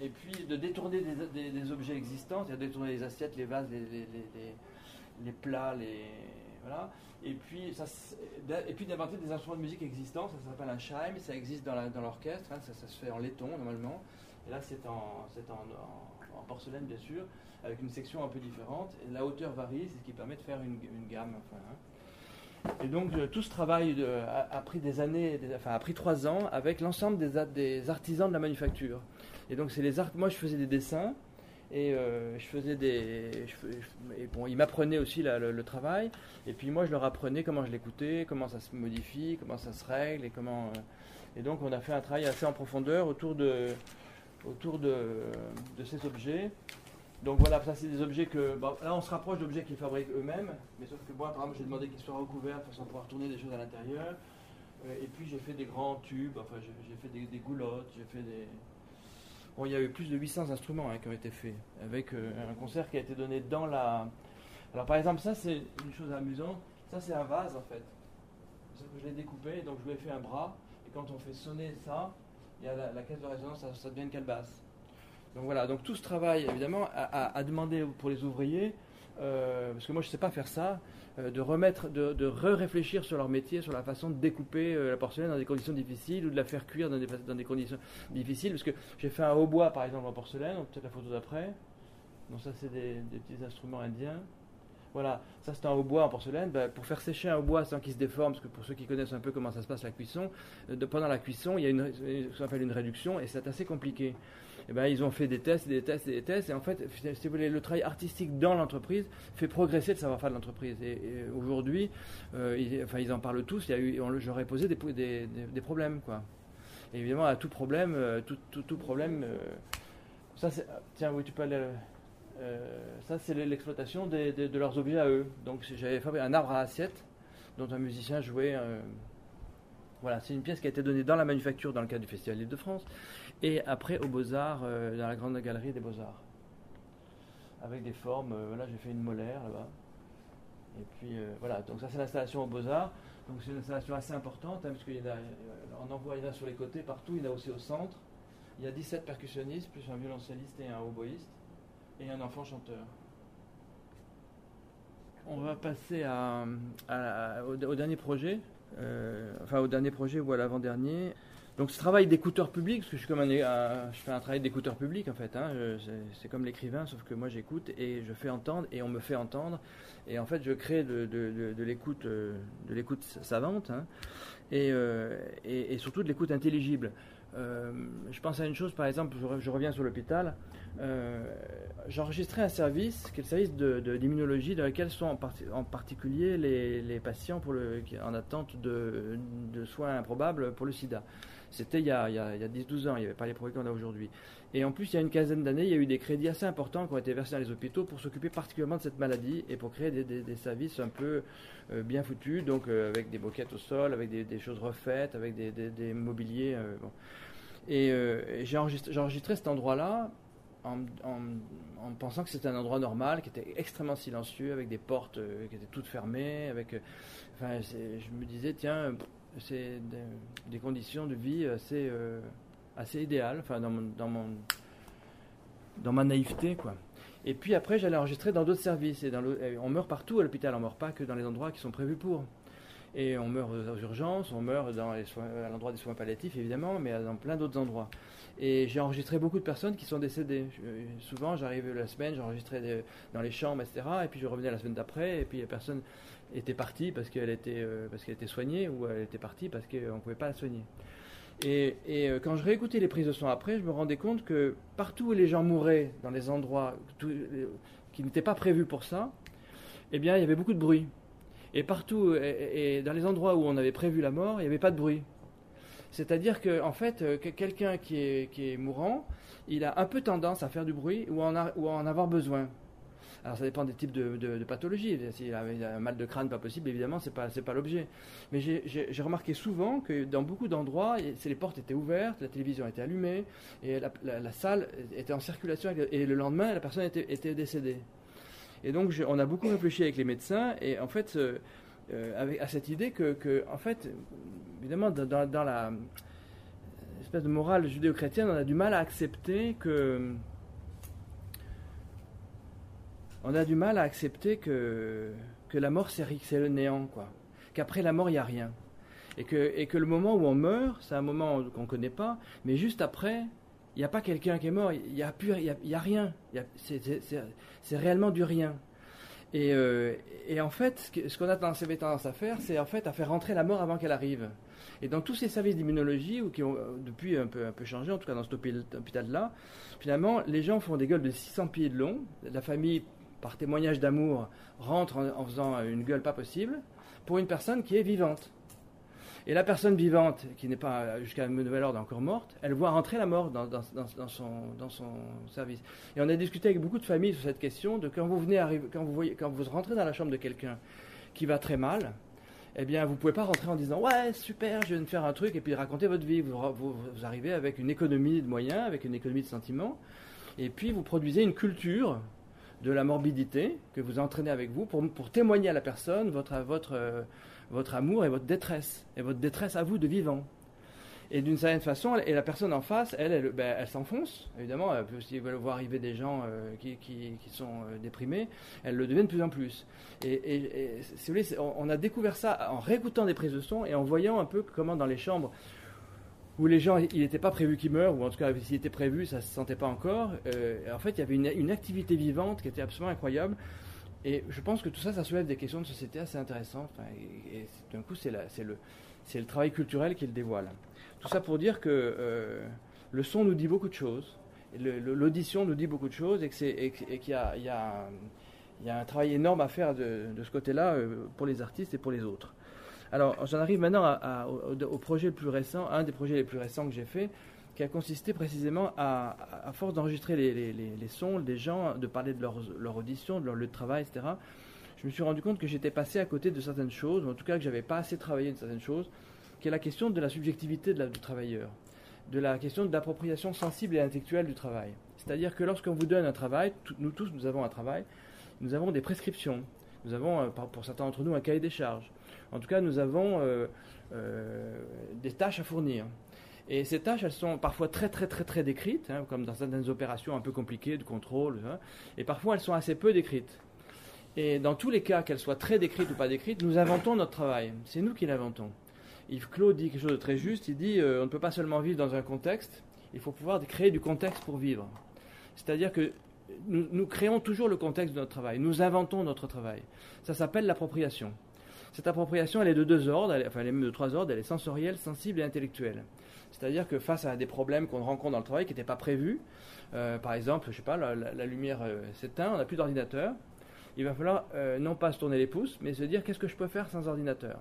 et puis de détourner des, objets existants, c'est-à-dire détourner les assiettes, les vases, les, plats, les voilà. Et puis d'inventer des instruments de musique existants. Ça s'appelle un chime, ça existe dans l'orchestre. Hein, ça, se fait en laiton normalement. Et là, c'est en, porcelaine bien sûr, avec une section un peu différente. La hauteur varie, c'est ce qui permet de faire une, gamme. Hein. Et donc euh, tout ce travail a, pris des années, enfin a pris trois ans avec l'ensemble des, artisans de la manufacture. Et donc c'est les moi je faisais des dessins et euh, je faisais des, bon ils m'apprenaient aussi le, travail et puis moi je leur apprenais comment je l'écoutais, comment ça se modifie, comment ça se règle et comment euh, et donc on a fait un travail assez en profondeur autour de autour de ces objets donc voilà, ça c'est des objets que. là on se rapproche d'objets qu'ils fabriquent eux-mêmes, mais sauf que moi par exemple j'ai demandé qu'ils soient recouverts de façon à pouvoir tourner des choses à l'intérieur. Euh, et puis j'ai fait des grands tubes, enfin j'ai fait des, goulottes, j'ai fait des. Bon, il y a eu plus de 800 instruments hein, qui ont été faits, avec euh, un concert qui a été donné dans la. Alors par exemple, ça c'est une chose amusante, ça c'est un vase en fait. je l'ai découpé, donc je lui ai fait un bras, et quand on fait sonner ça, il y a la, caisse de résonance, ça, ça devient une calebasse. Donc voilà, donc tout ce travail, évidemment, a, demandé pour les ouvriers, euh, parce que moi je ne sais pas faire ça, euh, de remettre, de, re-réfléchir sur leur métier, sur la façon de découper euh, la porcelaine dans des conditions difficiles ou de la faire cuire dans des, conditions difficiles. Parce que j'ai fait un hautbois par exemple en porcelaine, peut-être la photo d'après. Donc ça c'est des, petits instruments indiens. Voilà, ça c'est un hautbois en porcelaine. Ben, pour faire sécher un hautbois sans qu'il se déforme, parce que pour ceux qui connaissent un peu comment ça se passe la cuisson, pendant la cuisson il y a une, ce qu'on appelle une réduction et c'est assez compliqué. Eh ben, ils ont fait des tests, des tests, des tests, et en fait, si vous voulez, le travail artistique dans l'entreprise fait progresser le savoir-faire de l'entreprise. Et, aujourd'hui, euh, ils, enfin, ils en parlent tous. Il y a eu, j'aurais posé des, problèmes, quoi. Évidemment, à tout problème, euh, tout, problème, euh, ça, c'est, tiens, oui, tu peux ça, c'est l'exploitation de leurs objets à eux. Donc, j'avais fabriqué un arbre à assiette dont un musicien jouait. voilà, c'est une pièce qui a été donnée dans la manufacture dans le cadre du Festival de France et après aux Beaux-Arts, euh, dans la grande galerie des Beaux-Arts. Avec des formes, euh, là j'ai fait une molaire là-bas. Et puis euh, voilà, donc ça c'est l'installation aux Beaux-Arts. Donc c'est une installation assez importante, hein, parce qu'on en voit, il y en a sur les côtés, partout, il y en a aussi au centre. Il y a 17 percussionnistes, plus un violoncelliste et un hautboïste, et un enfant chanteur. On va passer au, dernier projet, enfin au dernier projet ou à l'avant-dernier. Donc ce travail d'écouteur public, parce que je, fais un travail d'écouteur public en fait, hein, c'est comme l'écrivain, sauf que moi j'écoute et je fais entendre et on me fait entendre. Et en fait je crée de, de, l'écoute de savante et, surtout de l'écoute intelligible. Euh, je pense à une chose, par exemple, je, reviens sur l'hôpital. Euh, J'enregistrais un service, qui est le service d'immunologie, de, dans lequel sont en, particulier les, patients en attente de, soins improbables pour le sida. C'était il y a, a 10-12 ans, il n'y avait pas les problèmes qu'on a aujourd'hui. Et en plus, il y a une quinzaine d'années, il y a eu des crédits assez importants qui ont été versés dans les hôpitaux pour s'occuper particulièrement de cette maladie et pour créer des, services un peu euh, bien foutus, donc euh, avec des boquettes au sol, avec des, choses refaites, avec des, mobiliers. Euh, et j'ai enregistré, cet endroit-là en, pensant que c'était un endroit normal, qui était extrêmement silencieux, avec des portes qui étaient toutes fermées. Avec, je me disais, tiens, c'est des, conditions de vie assez assez idéal, enfin dans, mon, dans, mon, dans ma naïveté quoi. Et puis après, j'allais enregistrer dans d'autres services. Et dans on meurt partout à l'hôpital, on meurt pas que dans les endroits qui sont prévus pour. Et on meurt aux urgences, on meurt dans à l'endroit des soins palliatifs évidemment, mais dans plein d'autres endroits. Et j'ai enregistré beaucoup de personnes qui sont décédées. souvent, j'arrivais la semaine, j'enregistrais dans les chambres, etc. Et puis je revenais la semaine d'après, et puis la personne était partie parce qu'elle était, euh, parce qu'elle était soignée, ou elle était partie parce qu'on ne pouvait pas la soigner. Et, euh, quand je réécoutais les prises de son après, je me rendais compte que partout où les gens mouraient, dans les endroits euh, qui n'étaient pas prévus pour ça, eh bien, il y avait beaucoup de bruit. Et partout, et, dans les endroits où on avait prévu la mort, il n'y avait pas de bruit. C'est-à-dire qu'en en fait, quelqu'un qui est, qui est mourant, il a un peu tendance à faire du bruit ou à en avoir besoin. Alors ça dépend des types de, de, pathologies. S'il a un mal de crâne, pas possible, évidemment, c'est pas pas l'objet. Mais j'ai remarqué souvent que dans beaucoup d'endroits, les portes étaient ouvertes, la télévision était allumée et la, salle était en circulation. Et le lendemain, la personne était, décédée. Et donc on a beaucoup réfléchi avec les médecins et en fait euh, euh, à cette idée que, en fait, évidemment, dans, dans la espèce de morale judéo-chrétienne, on a du mal à accepter que on a du mal à accepter que, que la mort, c'est le néant, quoi. Qu'après la mort, il n'y a rien. Et que, et que le moment où on meurt, c'est un moment qu'on ne connaît pas, mais juste après, il n'y a pas quelqu'un qui est mort, il n'y a, plus, il y a, rien. C'est réellement du rien. Et, euh, et, en fait, ce qu'on a tendance à faire, c'est en fait à faire rentrer la mort avant qu'elle arrive. Et dans tous ces services d'immunologie, qui ont euh, depuis un peu, un peu changé, en tout cas dans cet hôpital-là, finalement, les gens font des gueules de 600 pieds de long. La famille par témoignage d'amour, rentre en, faisant une gueule pas possible, pour une personne qui est vivante. Et la personne vivante, qui n'est pas jusqu'à un nouvel ordre encore morte, elle voit rentrer la mort dans, son, dans, son, service. Et on a discuté avec beaucoup de familles sur cette question de quand vous venez arriver, quand vous voyez, quand vous rentrez dans la chambre de quelqu'un qui va très mal, eh bien, vous ne pouvez pas rentrer en disant Ouais, super, je viens de faire un truc et puis raconter votre vie. Vous, vous, arrivez avec une économie de moyens, avec une économie de sentiments, et puis vous produisez une culture de la morbidité que vous entraînez avec vous pour, pour témoigner à la personne votre, votre, euh, votre amour et votre détresse, et votre détresse à vous de vivant. Et d'une certaine façon, et la personne en face, elle, elle, ben, s'enfonce, évidemment, elle peut aussi voir arriver des gens euh, qui, qui, qui, sont euh, déprimés, elle le devient de plus en plus. Et, et, si vous voulez, on, on, a découvert ça en réécoutant des prises de son et en voyant un peu comment dans les chambres où les gens, il n'était pas prévu qu'ils meurent, ou en tout cas s'il était prévu, ça ne se sentait pas encore. Euh, en fait, il y avait une, activité vivante qui était absolument incroyable. Et je pense que tout ça, ça soulève des questions de société assez intéressantes. et, d'un coup, c'est le, travail culturel qui le dévoile. Tout ça pour dire que euh, le son nous dit beaucoup de choses, l'audition nous dit beaucoup de choses, et qu'il y, a un travail énorme à faire de, de ce côté-là euh, pour les artistes et pour les autres. Alors, j'en arrive maintenant au, projet le plus récent, un des projets les plus récents que j'ai fait, qui a consisté précisément à, force d'enregistrer les, sons des gens, de parler de leur, audition, de leur lieu de travail, etc. Je me suis rendu compte que j'étais passé à côté de certaines choses, ou en tout cas que j'avais pas assez travaillé de certaines choses, qui est la question de la subjectivité du travailleur, de la question de l'appropriation sensible et intellectuelle du travail. C'est-à-dire que lorsqu'on vous donne un travail, nous tous nous avons un travail, nous avons des prescriptions, nous avons euh, pour certains d'entre nous un cahier des charges, en tout cas, nous avons euh, euh, des tâches à fournir. Et ces tâches, elles sont parfois très très très très décrites, hein, comme dans certaines opérations un peu compliquées de contrôle, hein, et parfois elles sont assez peu décrites. Et dans tous les cas, qu'elles soient très décrites ou pas décrites, nous inventons notre travail. C'est nous qui l'inventons. Yves Claude dit quelque chose de très juste. Il dit on ne peut pas seulement vivre dans un contexte, il faut pouvoir créer du contexte pour vivre. C'est-à-dire que nous, créons toujours le contexte de notre travail, nous inventons notre travail. Ça s'appelle l'appropriation. Cette appropriation, elle est de deux ordres, enfin elle est de trois ordres, elle est sensorielle, sensible et intellectuelle. C'est-à-dire que face à des problèmes qu'on rencontre dans le travail qui n'étaient pas prévus, euh, par exemple, je sais pas, la, lumière euh, s'éteint, on n'a plus d'ordinateur, il va falloir euh, non pas se tourner les pouces, mais se dire qu'est-ce que je peux faire sans ordinateur?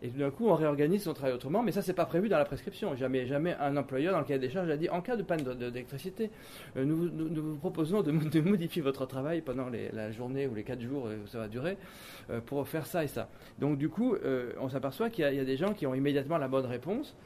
Et tout d'un coup, on réorganise son travail autrement, mais ça, c'est pas prévu dans la prescription. Jamais, jamais un employeur dans le cahier des charges a dit en cas de panne d'électricité, euh, nous, vous proposons de, modifier votre travail pendant la journée ou les quatre jours où ça va durer euh, pour faire ça et ça. Donc, du coup, euh, on s'aperçoit qu'il y, a des gens qui ont immédiatement la bonne réponse.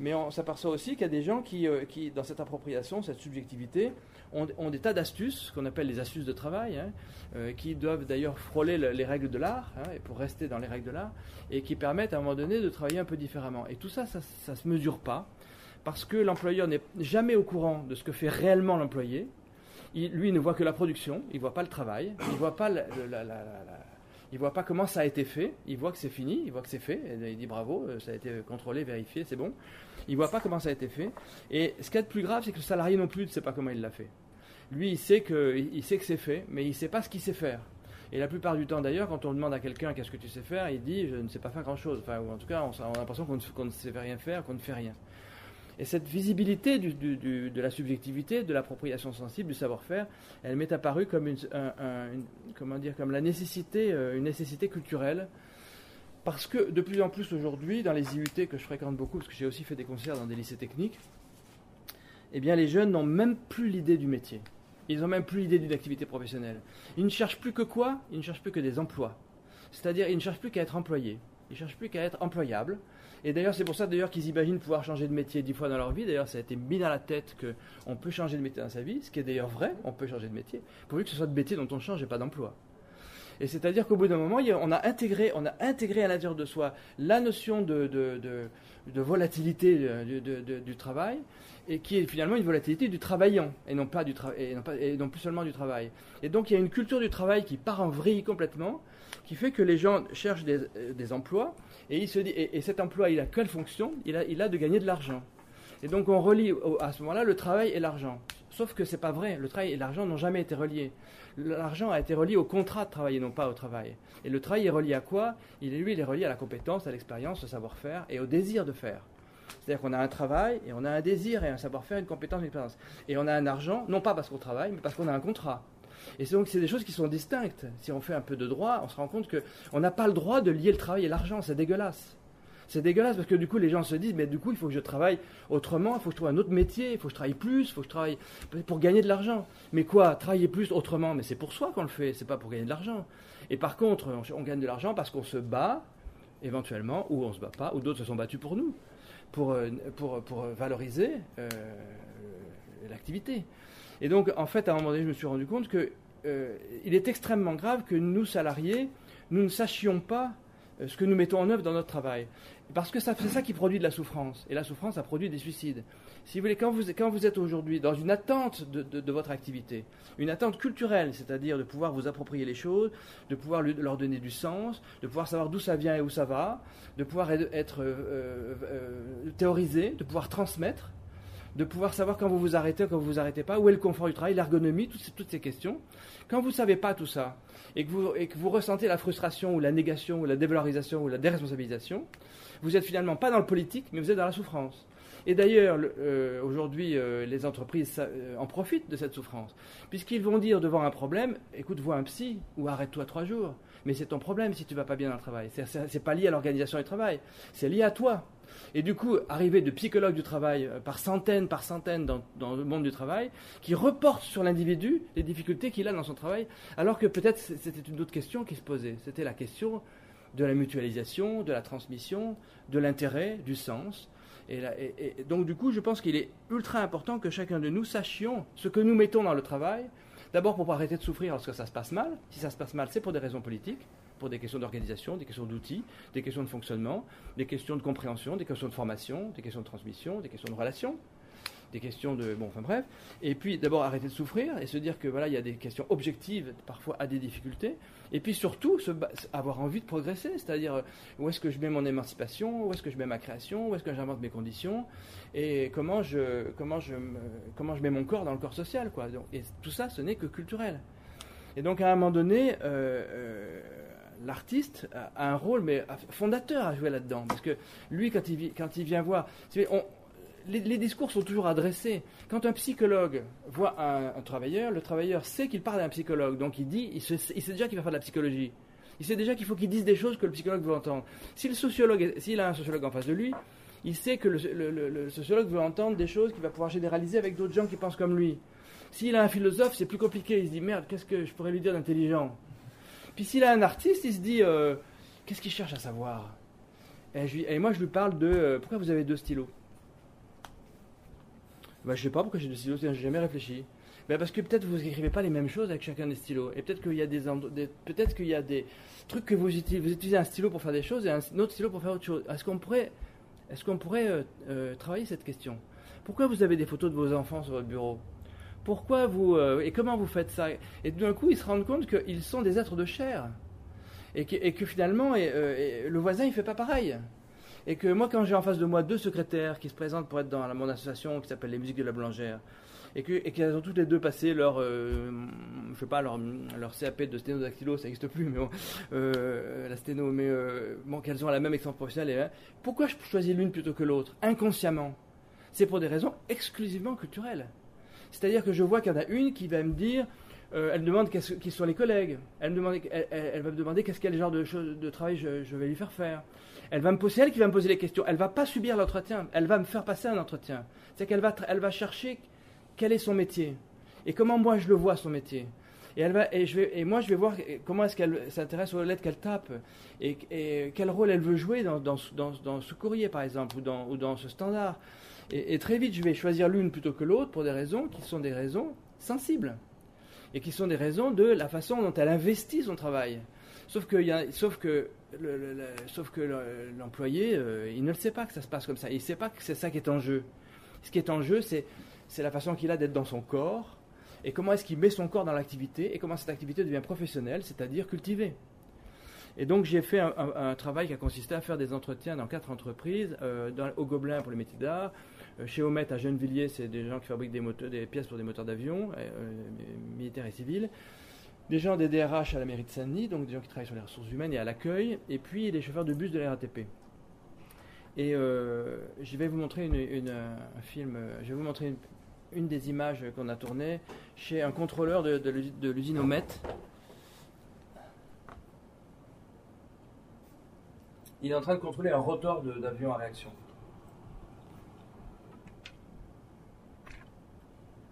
Mais on s'aperçoit aussi qu'il y a des gens qui, qui, dans cette appropriation, cette subjectivité, ont, des tas d'astuces, qu'on appelle les astuces de travail, hein, euh, qui doivent d'ailleurs frôler les règles de l'art, hein, pour rester dans les règles de l'art, et qui permettent à un moment donné de travailler un peu différemment. Et tout ça, ça ne se mesure pas, parce que l'employeur n'est jamais au courant de ce que fait réellement l'employé. lui, il ne voit que la production, il ne voit pas le travail, il ne voit pas voit pas comment ça a été fait, il voit que c'est fini, il voit que c'est fait, et il dit bravo, euh, ça a été contrôlé, vérifié, c'est bon. Il voit pas comment ça a été fait. Et ce qui est le plus grave, c'est que le salarié non plus ne sait pas comment il l'a fait. Lui, il sait que, il sait que c'est fait, mais il ne sait pas ce qu'il sait faire. Et la plupart du temps, d'ailleurs, quand on demande à quelqu'un qu'est-ce que tu sais faire, il dit je ne sais pas faire grand-chose. Enfin, ou en tout cas, on, a l'impression qu'on ne, sait rien faire, qu'on ne fait rien. Et cette visibilité de la subjectivité, de l'appropriation sensible, du savoir-faire, elle m'est apparue comme une, comment dire, comme la nécessité, euh, une nécessité culturelle parce que de plus en plus aujourd'hui, dans les IUT que je fréquente beaucoup, parce que j'ai aussi fait des concerts dans des lycées techniques, eh bien les jeunes n'ont même plus l'idée du métier. Ils n'ont même plus l'idée d'une activité professionnelle. Ils ne cherchent plus que quoi? Ils ne cherchent plus que des emplois. C'est-à-dire, ils ne cherchent plus qu'à être employés. Ils ne cherchent plus qu'à être employables. Et d'ailleurs, c'est pour ça qu'ils imaginent pouvoir changer de métier dix fois dans leur vie. D'ailleurs, ça a été mis dans la tête qu'on peut changer de métier dans sa vie, ce qui est d'ailleurs vrai, on peut changer de métier, pourvu que ce soit de métier dont on change et pas d'emploi. Et c'est-à-dire qu'au bout d'un moment, on a, intégré, on a intégré à l'intérieur de soi la notion de, volatilité du travail, et qui est finalement une volatilité du travaillant, et non, pas du et non, plus seulement du travail. Et donc il y a une culture du travail qui part en vrille complètement, qui fait que les gens cherchent des, des emplois, et, cet emploi, il a quelle fonction? Il a, il a de gagner de l'argent. Et donc on relie à ce moment-là le travail et l'argent. Sauf que c'est pas vrai. Le travail et l'argent n'ont jamais été reliés. L'argent a été relié au contrat de travail et non pas au travail. Et le travail est relié à quoi? Il est lui, il est relié à la compétence, à l'expérience, au savoir-faire et au désir de faire. C'est-à-dire qu'on a un travail et on a un désir et un savoir-faire, une compétence, une expérience. Et on a un argent, non pas parce qu'on travaille, mais parce qu'on a un contrat. Et donc c'est des choses qui sont distinctes. Si on fait un peu de droit, on se rend compte qu'on n'a pas le droit de lier le travail et l'argent, c'est dégueulasse. C'est dégueulasse parce que du coup, les gens se disent, mais du coup, il faut que je travaille autrement, il faut que je trouve un autre métier, il faut que je travaille plus, il faut que je travaille pour gagner de l'argent. Mais quoi Travailler plus autrement? Mais c'est pour soi qu'on le fait, c'est pas pour gagner de l'argent. Et par contre, on, gagne de l'argent parce qu'on se bat, éventuellement, ou on se bat pas, ou d'autres se sont battus pour nous, pour, euh, pour, pour valoriser euh, l'activité. Et donc, en fait, à un moment donné, je me suis rendu compte que euh, il est extrêmement grave que nous, salariés, nous ne sachions pas ce que nous mettons en œuvre dans notre travail. Parce que c'est ça qui produit de la souffrance. Et la souffrance, ça produit des suicides. Si vous voulez, quand vous, êtes aujourd'hui dans une attente de, votre activité, une attente culturelle, c'est-à-dire de pouvoir vous approprier les choses, de pouvoir leur donner du sens, de pouvoir savoir d'où ça vient et où ça va, de pouvoir être euh, euh, théorisé, de pouvoir transmettre, de pouvoir savoir quand vous vous arrêtez, quand vous vous arrêtez pas, où est le confort du travail, l'ergonomie, toutes ces questions. Quand vous ne savez pas tout ça, et que, vous, et que vous ressentez la frustration, ou la négation, ou la dévalorisation, ou la déresponsabilisation, vous êtes finalement pas dans le politique, mais vous êtes dans la souffrance. Et d'ailleurs, euh, aujourd'hui, euh, les entreprises euh, en profitent de cette souffrance, puisqu'ils vont dire devant un problème, écoute, vois un psy, ou arrête-toi trois jours. Mais c'est ton problème si tu vas pas bien dans le travail. C'est pas lié à l'organisation du travail, c'est lié à toi. Et du coup, arriver de psychologues du travail par centaines, par centaines dans, dans le monde du travail, qui reportent sur l'individu les difficultés qu'il a dans son travail, alors que peut-être c'était une autre question qui se posait. C'était la question de la mutualisation, de la transmission, de l'intérêt, du sens. Et, donc du coup, je pense qu'il est ultra important que chacun de nous sachions ce que nous mettons dans le travail. D'abord pour arrêter de souffrir lorsque ça se passe mal. Si ça se passe mal, c'est pour des raisons politiques, pour des questions d'organisation, des questions d'outils, des questions de fonctionnement, des questions de compréhension, des questions de formation, des questions de transmission, des questions de relations. Des questions de. Bon, enfin bref. Et puis d'abord arrêter de souffrir et se dire que voilà, il y a des questions objectives, parfois à des difficultés. Et puis surtout, avoir envie de progresser, c'est-à-dire où est-ce que je mets mon émancipation, où est-ce que je mets ma création, où est-ce que j'invente mes conditions, et comment je, comment, je comment je mets mon corps dans le corps social. Quoi? et tout ça, ce n'est que culturel. Et donc à un moment donné, euh, euh, l'artiste a un rôle mais fondateur à jouer là-dedans. Parce que lui, quand il, quand il vient voir, les, discours sont toujours adressés. Quand un psychologue voit un, travailleur, le travailleur sait qu'il parle d'un psychologue. Donc il dit, il, sait déjà qu'il va faire de la psychologie. Il sait déjà qu'il faut qu'il dise des choses que le psychologue veut entendre. Si s'il a un sociologue en face de lui, il sait que le, sociologue veut entendre des choses qu'il va pouvoir généraliser avec d'autres gens qui pensent comme lui. S'il a un philosophe, c'est plus compliqué. Il se dit merde, qu'est-ce que je pourrais lui dire d'intelligent? Puis s'il a un artiste, il se dit euh, qu'est-ce qu'il cherche à savoir? Et, moi, je lui parle de euh, pourquoi vous avez deux stylos? Bah, Je sais pas pourquoi j'ai deux stylos, j'ai jamais réfléchi. Ben parce que peut-être vous n'écrivez pas les mêmes choses avec chacun des stylos. Et peut-être qu'il y a des, peut-être qu'il y a des trucs que vous utilisez, vous utilisez un stylo pour faire des choses et un autre stylo pour faire autre chose. Est-ce qu'on pourrait, est-ce qu'on pourrait euh, travailler cette question? Pourquoi vous avez des photos de vos enfants sur votre bureau? Pourquoi vous. Euh, et comment vous faites ça? Et d'un coup, ils se rendent compte qu'ils sont des êtres de chair. Et que, finalement, euh, le voisin, il fait pas pareil. Et que moi, quand j'ai en face de moi deux secrétaires qui se présentent pour être dans mon association qui s'appelle Les Musiques de la Boulangère, et qu'elles ont toutes les deux passé leur, euh, je sais pas, leur, leur CAP de sténodactylo, ça n'existe plus, mais bon, la sténo, mais bon, qu'elles ont la même expérience professionnelle. Hein. pourquoi je choisis l'une plutôt que l'autre? Inconsciemment. C'est pour des raisons exclusivement culturelles. C'est-à-dire que je vois qu'il y en a une qui va me dire, euh, elle demande qui sont les collègues, elle, va me demander qu'est-ce quel genre de, de travail je, vais lui faire faire. Elle va me poser, elle qui va me poser les questions. Elle va pas subir l'entretien, elle va me faire passer un entretien. C'est qu'elle va, elle va chercher quel est son métier et comment moi je le vois son métier. Et, elle va, et, je vais, et moi, je vais voir comment est-ce qu'elle s'intéresse aux lettres qu'elle tape et, quel rôle elle veut jouer dans, dans, dans, ce courrier, par exemple, ou dans, ou dans ce standard. Et, très vite, je vais choisir l'une plutôt que l'autre pour des raisons qui sont des raisons sensibles. Et qui sont des raisons de la façon dont elle investit son travail. Sauf que, sauf que, sauf que l'employé, euh, il ne le sait pas que ça se passe comme ça. Il ne sait pas que c'est ça qui est en jeu. Ce qui est en jeu, c'est, la façon qu'il a d'être dans son corps, et comment est-ce qu'il met son corps dans l'activité, et comment cette activité devient professionnelle, c'est-à-dire cultivée. Et donc j'ai fait un, travail qui a consisté à faire des entretiens dans quatre entreprises, euh, au Gobelin pour les métiers d'art, euh, chez Omet à Gennevilliers, c'est des gens qui fabriquent des, moteurs, des pièces pour des moteurs d'avion, euh, militaires et civils. Des gens des DRH à la mairie de Saint-Denis, donc des gens qui travaillent sur les ressources humaines et à l'accueil, et puis des chauffeurs de bus de la. Et je vais vous montrer une, un film, je vais montrer une, des images qu'on a tournées chez un contrôleur de, de l'usine Omet, il est en train de contrôler un rotor d'avion à réaction.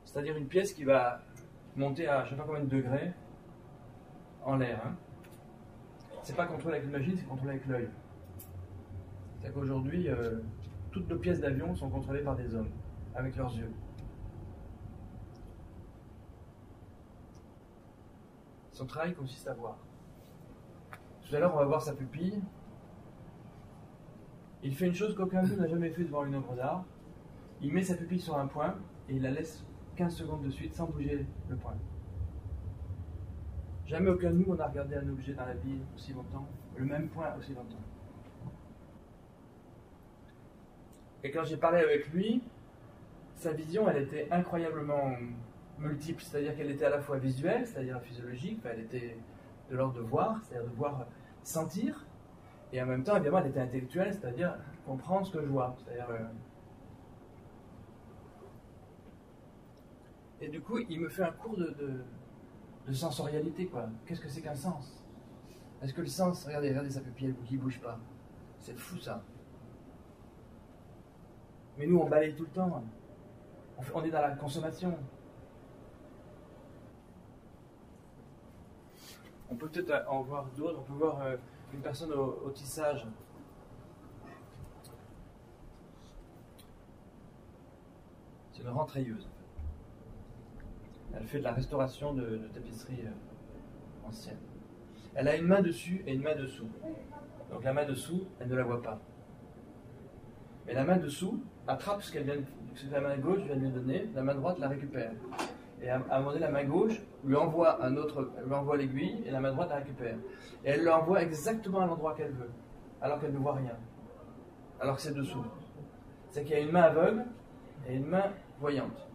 C'est-à-dire une pièce qui va monter à je ne sais pas combien de degrés en l'air. Hein. C'est pas contrôlé avec une machine, c'est contrôlé avec l'œil. C'est-à-dire qu'aujourd'hui, euh, toutes nos pièces d'avion sont contrôlées par des hommes, avec leurs yeux. Son travail consiste à voir. Tout à l'heure, on va voir sa pupille, il fait une chose qu'aucun de nous n'a jamais fait devant une œuvre d'art. Il met sa pupille sur un point et il la laisse 15 secondes de suite sans bouger le point. Jamais aucun de nous n'a regardé un objet dans la vie aussi longtemps, le même point aussi longtemps. Et quand j'ai parlé avec lui, sa vision, elle était incroyablement multiple, c'est-à-dire qu'elle était à la fois visuelle, c'est-à-dire physiologique, elle était de l'ordre de voir, c'est-à-dire de voir sentir, et en même temps, évidemment, elle était intellectuelle, c'est-à-dire comprendre ce que je vois. Euh, Et du coup, il me fait un cours de, sensorialité, quoi. Qu'est-ce que c'est qu'un sens? Est-ce que le sens, regardez, regardez sa pupille qui ne bouge pas. C'est fou, ça. Mais nous, on balaye tout le temps. On, est dans la consommation. On peut peut-être en voir d'autres. On peut voir euh, une personne au, tissage. C'est une rentrailleuse. Elle fait de la restauration de, tapisserie euh, ancienne. Elle a une main dessus et une main dessous. Donc la main dessous, elle ne la voit pas. Et la main dessous attrape ce, qu'elle vient, ce que la main gauche vient de lui donner, la main droite la récupère. Et à, un moment donné, la main gauche lui envoie un autre, lui envoie l'aiguille et la main droite la récupère. Et elle l'envoie exactement à l'endroit qu'elle veut, alors qu'elle ne voit rien. Alors que c'est dessous. C'est qu'il y a une main aveugle et une main voyante.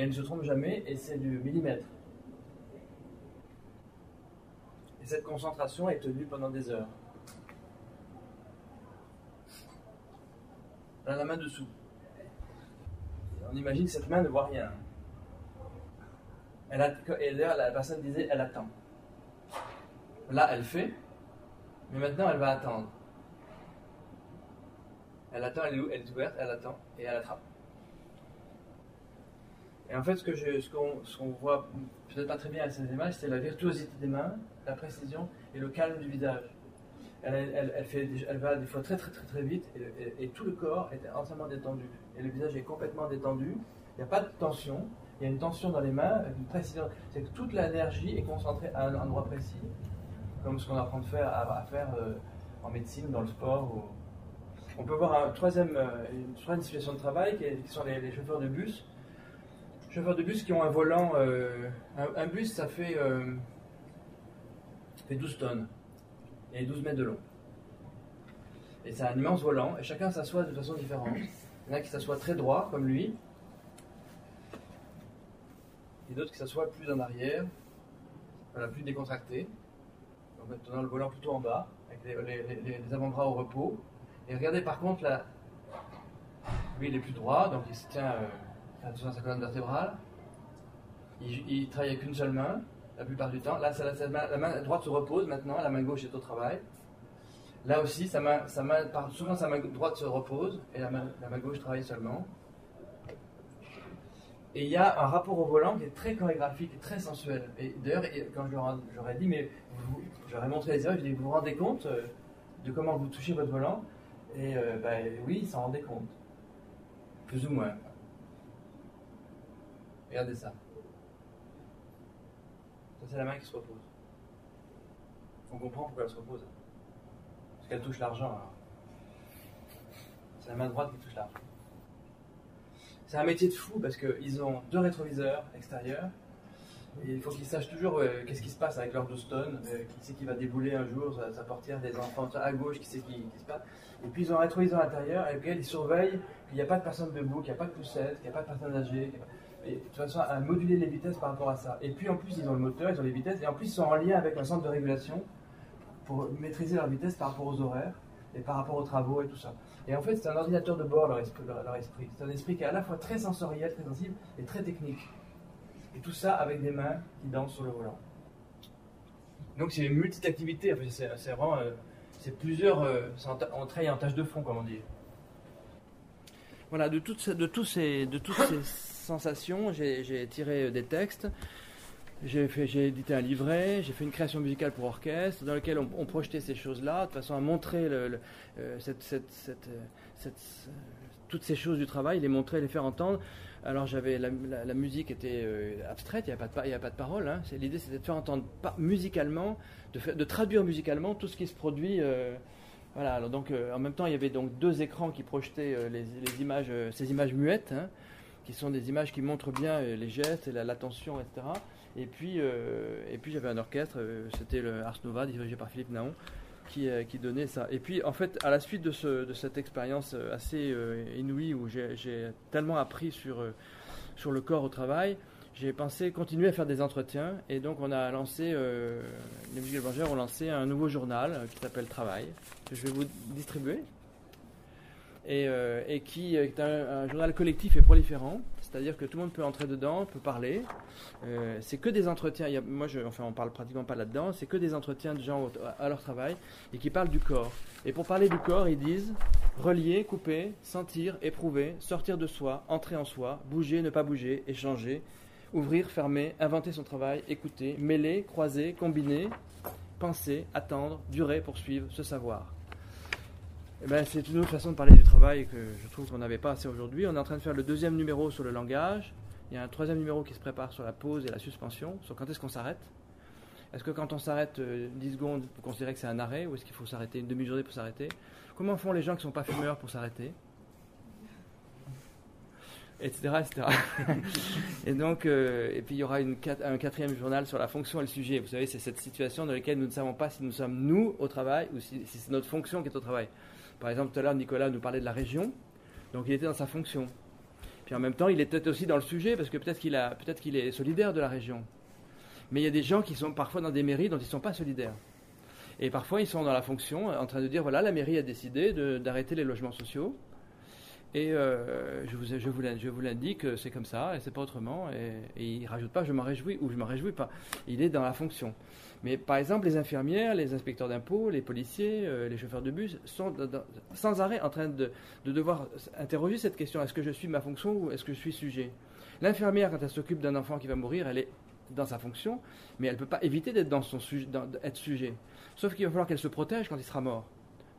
Et elle ne se trompe jamais et c'est du millimètre. Et cette concentration est tenue pendant des heures. Elle a la main dessous. On imagine que cette main ne voit rien. Elle et d'ailleurs, la personne disait elle attend. Là, elle fait, mais maintenant, elle va attendre. Elle attend, elle est, ouverte, elle attend et elle attrape. Et en fait, ce qu'on voit peut-être pas très bien à ces images, c'est la virtuosité des mains, la précision et le calme du visage. Elle, elle, fait, elle va des fois très très très très vite et, tout le corps est entièrement détendu. Et le visage est complètement détendu. Il n'y a pas de tension. Il y a une tension dans les mains, une précision. C'est que toute l'énergie est concentrée à un endroit précis, comme ce qu'on apprend de faire, à, faire euh, en médecine, dans le sport. On peut voir un troisième, euh, une troisième situation de travail qui, sont les, chauffeurs de bus. Chauffeurs de bus qui ont un volant. Euh, un, bus, ça fait, fait 12 tonnes et 12 mètres de long. Et c'est un immense volant, et chacun s'assoit de façon différente. Il y en a qui s'assoient très droit, comme lui, et d'autres qui s'assoient plus en arrière, voilà, plus décontracté. Donc maintenant le volant plutôt en bas, avec les, avant-bras au repos. Et regardez par contre, là, lui il est plus droit, donc il se tient euh, Il, il travaille avec une seule main, la plupart du temps. Là, la, main droite se repose maintenant, la main gauche est au travail. Là aussi, souvent sa main droite se repose et la main, gauche travaille seulement. Et il y a un rapport au volant qui est très chorégraphique et très sensuel. Et d'ailleurs, quand j'aurais dit, mais j'aurais montré les images, je dis, vous vous rendez compte euh, de comment vous touchez votre volant? Et euh, ben, oui, ils s'en rendaient compte. Plus ou moins. Regardez ça c'est la main qui se repose. On comprend pourquoi elle se repose. Parce qu'elle touche l'argent. C'est la main droite qui touche l'argent. C'est un métier de fou parce qu'ils ont deux rétroviseurs extérieurs. Et il faut qu'ils sachent toujours euh, qu'est-ce qui se passe avec leur 12 tonnes, euh, qui c'est qui va débouler un jour sa, portière des enfants à gauche, qui c'est qui, qui, se passe. Et puis ils ont un rétroviseur intérieur avec lequel ils surveillent qu'il n'y a pas de personne debout, qu'il n'y a pas de poussette, qu'il n'y a pas de personne âgée et de toute façon à moduler les vitesses par rapport à ça. Et puis en plus, ils ont le moteur, ils ont les vitesses, et en plus, ils sont en lien avec un centre de régulation pour maîtriser leur vitesse par rapport aux horaires et par rapport aux travaux et tout ça. Et en fait, c'est un ordinateur de bord, leur esprit. C'est un esprit qui est à la fois très sensoriel, très sensible et très technique. Et tout ça avec des mains qui dansent sur le volant. Donc c'est une multi-activité, c'est vraiment. Euh, c'est plusieurs. Euh, on travaille en tâche de fond, comme on dit. Voilà, de, de, tous ces sensations, j'ai tiré des textes, j'ai édité un livret, j'ai fait une création musicale pour orchestre dans lequel on, projetait ces choses-là, de façon à montrer euh, cette, euh, toutes ces choses du travail, les montrer, les faire entendre. Alors j'avais la, musique était euh, abstraite, il n'y a, pas de, parole. Hein. L'idée c'était de faire entendre musicalement, de, traduire musicalement tout ce qui se produit. voilà. Donc en même temps il y avait donc deux écrans qui projetaient ces images muettes. Hein qui sont des images qui montrent bien euh, les gestes et l'attention, etc. Et puis, euh, et puis j'avais un orchestre, euh, c'était le Ars Nova dirigé par Philippe Naon, qui, qui, donnait ça. Et puis, en fait, à la suite de, ce, de cette expérience assez inouïe où j'ai tellement appris sur, sur le corps au travail, j'ai pensé continuer à faire des entretiens. Et donc, on a lancé, les musiques ont lancé un nouveau journal qui s'appelle Travail, que je vais vous distribuer et, euh, et qui est un, journal collectif et proliférant, c'est-à-dire que tout le monde peut entrer dedans, peut parler. Euh, c'est que des entretiens, moi je, enfin on parle pratiquement pas là-dedans, c'est que des entretiens de gens à leur travail et qui parlent du corps. Et pour parler du corps, ils disent relier, couper, sentir, éprouver, sortir de soi, entrer en soi, bouger, ne pas bouger, échanger, ouvrir, fermer, inventer son travail, écouter, mêler, croiser, combiner, penser, attendre, durer, poursuivre, se savoir. Eh ben, c'est une autre façon de parler du travail que je trouve qu'on n'avait pas assez aujourd'hui. On est en train de faire le deuxième numéro sur le langage. Il y a un troisième numéro qui se prépare sur la pause et la suspension, sur quand est-ce qu'on s'arrête? Est-ce que quand on s'arrête 10 euh, secondes, vous considérez que c'est un arrêt ou est-ce qu'il faut s'arrêter une demi-journée pour s'arrêter? Comment font les gens qui ne sont pas fumeurs pour s'arrêter? Etc. etc. et donc, euh, et puis il y aura une, un quatrième journal sur la fonction et le sujet. Vous savez, c'est cette situation dans laquelle nous ne savons pas si nous sommes nous au travail ou si, si c'est notre fonction qui est au travail. Par exemple, tout à l'heure, Nicolas nous parlait de la région, donc il était dans sa fonction. Puis en même temps, il peut-être aussi dans le sujet, parce que peut-être qu'il, qu'il est solidaire de la région. Mais il y a des gens qui sont parfois dans des mairies dont ils ne sont pas solidaires. Et parfois, ils sont dans la fonction, en train de dire voilà, la mairie a décidé d'arrêter les logements sociaux. Et euh, je, vous, l'indique, c'est comme ça, et c'est pas autrement. Et, et il rajoute pas je m'en réjouis ou je m'en réjouis pas. Il est dans la fonction. Mais par exemple, les infirmières, les inspecteurs d'impôts, les policiers, euh, les chauffeurs de bus sont sans arrêt en train de, de devoir interroger cette question est-ce que je suis ma fonction ou est-ce que je suis sujet? L'infirmière, quand elle s'occupe d'un enfant qui va mourir, elle est dans sa fonction, mais elle ne peut pas éviter d'être dans son sujet. Sauf qu'il va falloir qu'elle se protège quand il sera mort.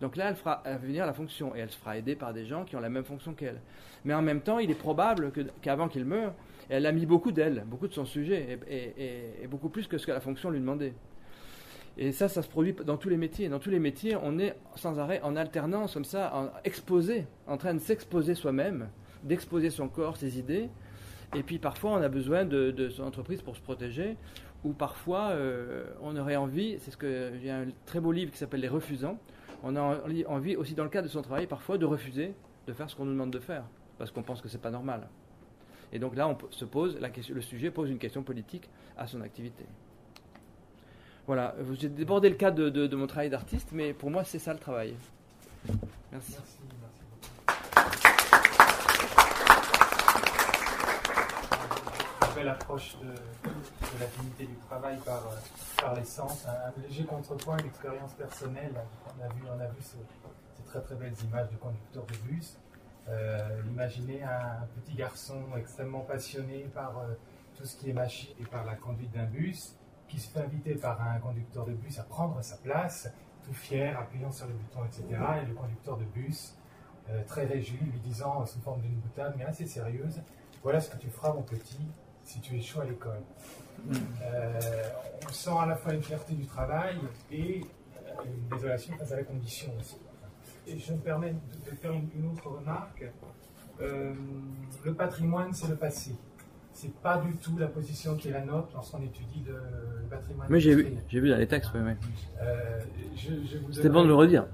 Donc là, elle fera venir la fonction et elle se fera aider par des gens qui ont la même fonction qu'elle. Mais en même temps, il est probable qu'avant qu'il meure, elle a mis beaucoup d'elle, beaucoup de son sujet, et, beaucoup plus que ce que la fonction lui demandait. Et ça, ça se produit dans tous les métiers. Dans tous les métiers, on est sans arrêt en alternance, comme ça, en exposé, en train de s'exposer soi-même, d'exposer son corps, ses idées, et puis parfois, on a besoin de, son entreprise pour se protéger, ou parfois, euh, on aurait envie, c'est ce que j'ai un très beau livre qui s'appelle Les Refusants. On a envie aussi, dans le cadre de son travail, parfois de refuser de faire ce qu'on nous demande de faire, parce qu'on pense que c'est pas normal. Et donc là, on se pose le sujet pose une question politique à son activité. Voilà, j'ai débordé le cadre de, mon travail d'artiste, mais pour moi, c'est ça le travail. Merci. l'approche de, de l'affinité du travail par, euh, par l'essence. Un, léger contrepoint, une expérience personnelle. On a vu, on a vu ces, très très belles images de conducteurs de bus. Euh, imaginez un, petit garçon extrêmement passionné par euh, tout ce qui est machine et par la conduite d'un bus, qui se fait inviter par un conducteur de bus à prendre sa place, tout fier, appuyant sur le bouton, etc. Et le conducteur de bus, très réjoui, lui disant sous forme d'une boutade, mais assez sérieuse, voilà ce que tu feras, mon petit, si tu échoues à l'école. Euh, on sent à la fois une fierté du travail et euh, une désolation face à la condition aussi. Et je me permets de, faire une, autre remarque. Euh, le patrimoine, c'est le passé. C'est pas du tout la position qui est la nôtre lorsqu'on étudie le, patrimoine. Mais j'ai vu, j'ai vu dans les textes, oui. C'était bon de le redire.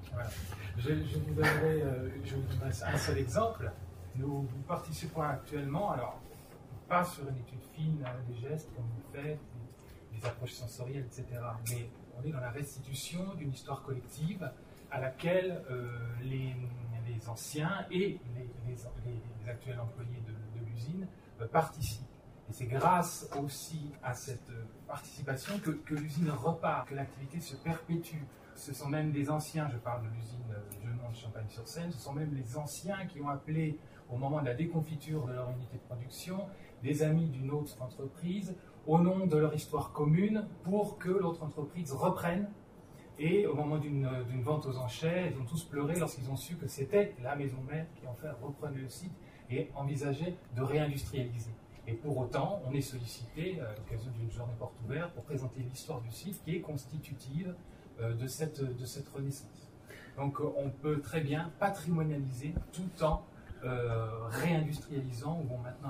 Je, vous donnerai, je vous donnerai un seul exemple. Nous, nous participons actuellement, alors pas sur une étude fine hein, des gestes comme vous faites, des, approches sensorielles, etc. Mais on est dans la restitution d'une histoire collective à laquelle euh, les, anciens et les, actuels employés de, l'usine euh, participent. Et c'est grâce aussi à cette euh, participation que, que l'usine repart, que l'activité se perpétue. Ce sont même des anciens, je parle de l'usine Genon de Champagne-sur-Seine, ce sont même les anciens qui ont appelé au moment de la déconfiture de leur unité de production des amis d'une autre entreprise au nom de leur histoire commune pour que l'autre entreprise reprenne. Et au moment d'une vente aux enchères, ils ont tous pleuré lorsqu'ils ont su que c'était la maison mère qui en fait reprenait le site et envisageait de réindustrialiser. Et pour autant, on est sollicité à l'occasion d'une journée porte ouverte pour présenter l'histoire du site qui est constitutive euh, de cette, de cette renaissance. Donc euh, on peut très bien patrimonialiser tout en euh, réindustrialisant, ou bon maintenant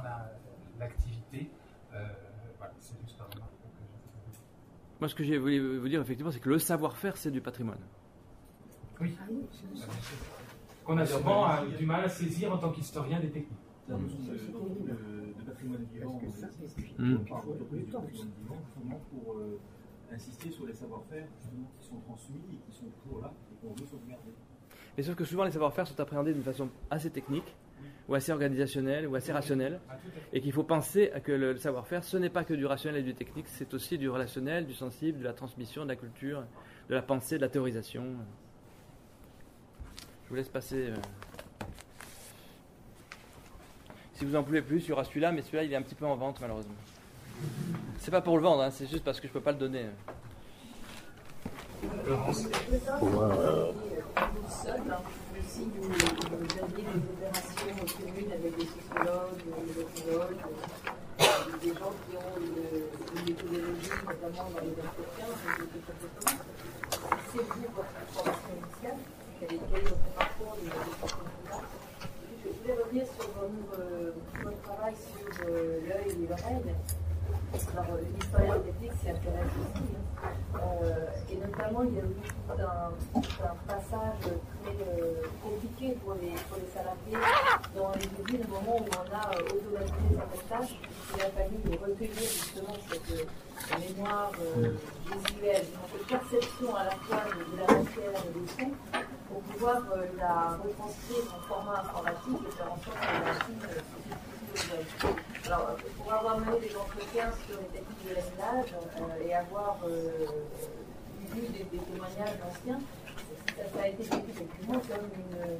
l'activité. Euh, voilà, c'est juste par remarque Moi, ce que j'ai voulu vous dire, effectivement, c'est que le savoir-faire, c'est du patrimoine. Oui. Qu'on a souvent euh, du mal à saisir en tant qu'historien des techniques. de, patrimoine vivant, mmh. pour euh, insister sur les savoir-faire qui sont transmis et qui sont toujours là et qu'on veut sauvegarder. Mais sauf que souvent les savoir-faire sont appréhendés d'une façon assez technique ou assez organisationnel ou assez rationnel, et qu'il faut penser que le savoir-faire, ce n'est pas que du rationnel et du technique, c'est aussi du relationnel, du sensible, de la transmission, de la culture, de la pensée, de la théorisation. Je vous laisse passer. Euh. Si vous en pouvez plus, il y aura celui-là, mais celui-là, il est un petit peu en vente, malheureusement. C'est pas pour le vendre, hein, c'est juste parce que je peux pas le donner. Aussi vous, vous aviez des opérations communes avec des sociologues, des écologues, des gens qui ont une, méthodologie notamment dans les entretiens, dans les comportements. C'est vous votre formation initiale, quel est, votre parcours de Je voulais revenir sur votre, votre travail sur euh, l'œil et l'oreille. Alors, euh, l'histoire technique s'y intéresse aussi. Hein. Euh, et notamment, il y a eu tout un, un passage très euh, compliqué pour les, pour les salariés dans les usines, au moment où on a euh, automatisé certaines tâches. Il a fallu recueillir justement cette mémoire visuelle, cette perception à la fois de, la matière et des sons, pour pouvoir la retranscrire en format informatique et faire en sorte que la machine euh. Alors, euh, pour avoir mené des entretiens sur les techniques de laminage euh, et avoir euh, vu des, des témoignages anciens, ça, a été vécu effectivement comme une,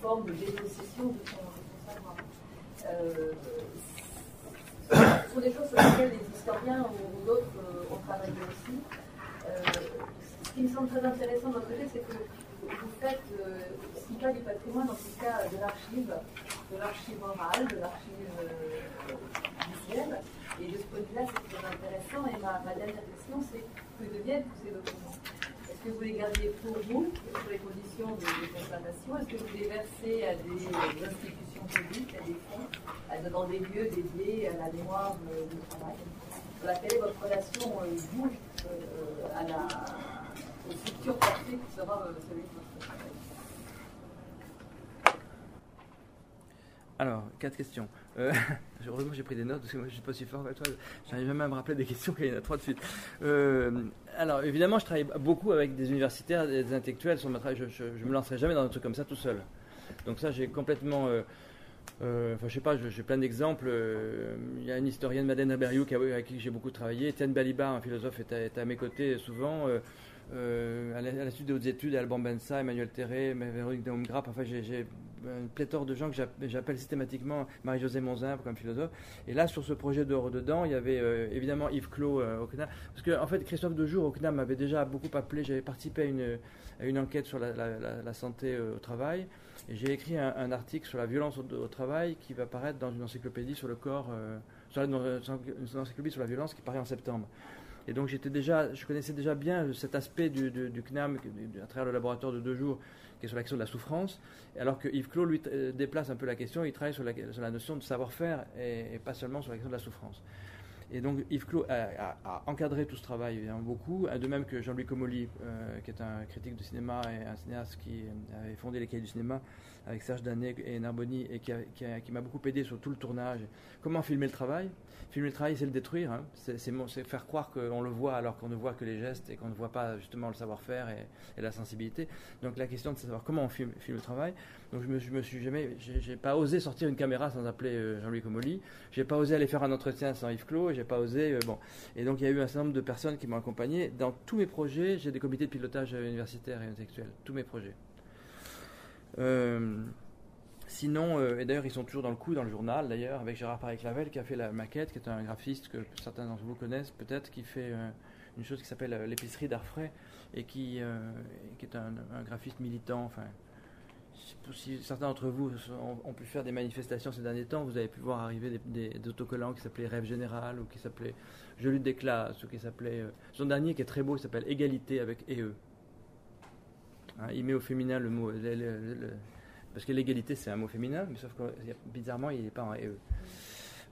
forme de dépossession de son, savoir. Euh, ce sont des choses sur lesquelles les historiens ou, d'autres euh, ont travaillé aussi. Euh, ce qui me semble très intéressant de côté, c'est que vous faites, euh, ce qui cas du patrimoine, en tout cas de l'archive, de l'archive orale, de l'archive euh, visuelle. Et de ce point de vue-là, c'est très intéressant. Et ma, dernière question, c'est que deviennent tous ces documents? Est-ce que vous les gardez pour vous, sur les conditions de, de conservation? Est-ce que vous les versez à des euh, institutions publiques, à des fonds, dans des lieux dédiés à la mémoire euh, du travail? Quelle est votre relation, euh, vous, euh, à la, Alors, quatre questions. Euh, heureusement, j'ai pris des notes parce que moi, je suis pas si fort avec toi. J'arrive même à me rappeler des questions qu'il y en a trois de suite. Euh, alors, évidemment, je travaille beaucoup avec des universitaires, des intellectuels sur ma travail. Je, ne me lancerai jamais dans un truc comme ça tout seul. Donc ça, j'ai complètement. Euh, enfin, je sais pas, j'ai plein d'exemples. Il y a une historienne, Madeleine Raberiou, qui a- avec qui j'ai beaucoup travaillé. Étienne Baliba, un philosophe, est à mes côtés souvent. Euh, à, la, à suite des hautes études, Alban Bensa, Emmanuel Terré, Véronique Daumgrapp, enfin j'ai une pléthore de gens que j'app- j'appelle systématiquement Marie-Josée Monzimbre comme philosophe. Et là, sur ce projet de dedans, il y avait euh, évidemment Yves Clos euh, au CNAM. Parce que, en fait, Christophe Dejour au CNAM m'avait déjà beaucoup appelé. J'avais participé à une, enquête sur la, santé euh, au travail. Et j'ai écrit un, article sur la violence au, travail qui va paraître dans une encyclopédie sur le corps, dans une encyclopédie sur la violence qui paraît en septembre. Et donc j'étais déjà, je connaissais déjà bien cet aspect du, CNAM à travers le laboratoire de deux jours qui est sur la question de la souffrance, alors que Yves Clos lui euh, déplace un peu la question, il travaille sur la, sur la notion de savoir-faire et, et pas seulement sur la question de la souffrance. Et donc Yves Clos a, encadré tout ce travail évidemment beaucoup, de même que Jean-Louis Comolli, euh, qui est un critique de cinéma et un cinéaste qui avait fondé les cahiers du cinéma avec Serge Danet et Narboni et qui, m'a beaucoup aidé sur tout le tournage. Comment filmer le travail? Filmer le travail, c'est le détruire, hein. c'est, faire croire qu'on le voit alors qu'on ne voit que les gestes et qu'on ne voit pas justement le savoir-faire et, la sensibilité. Donc la question de savoir comment on filme, le travail. Donc je me, me suis jamais, j'ai pas osé sortir une caméra sans appeler euh, Jean-Louis Comolli. J'ai pas osé aller faire un entretien sans Yves Clos. J'ai pas osé, euh, bon. Et donc il y a eu un certain nombre de personnes qui m'ont accompagné. Dans tous mes projets, j'ai des comités de pilotage universitaire et intellectuel. Tous mes projets. Euh, Sinon, euh, et d'ailleurs, ils sont toujours dans le coup dans le journal, d'ailleurs, avec Gérard Paré-Clavel qui a fait la maquette, qui est un graphiste que certains d'entre vous connaissent peut-être, qui fait une chose qui s'appelle l'épicerie d'Arfray et qui, qui est un, un graphiste militant. Enfin, si- certains d'entre vous ont, pu faire des manifestations ces derniers temps, vous avez pu voir arriver des, autocollants qui s'appelaient Rêve Général ou qui s'appelaient Je lutte des classes ou qui s'appelait. euh, son dernier qui est très beau, s'appelle Égalité avec EE. Hein, il met au féminin le mot. parce que l'égalité, c'est un mot féminin, mais sauf que bizarrement, il n'est pas en EE.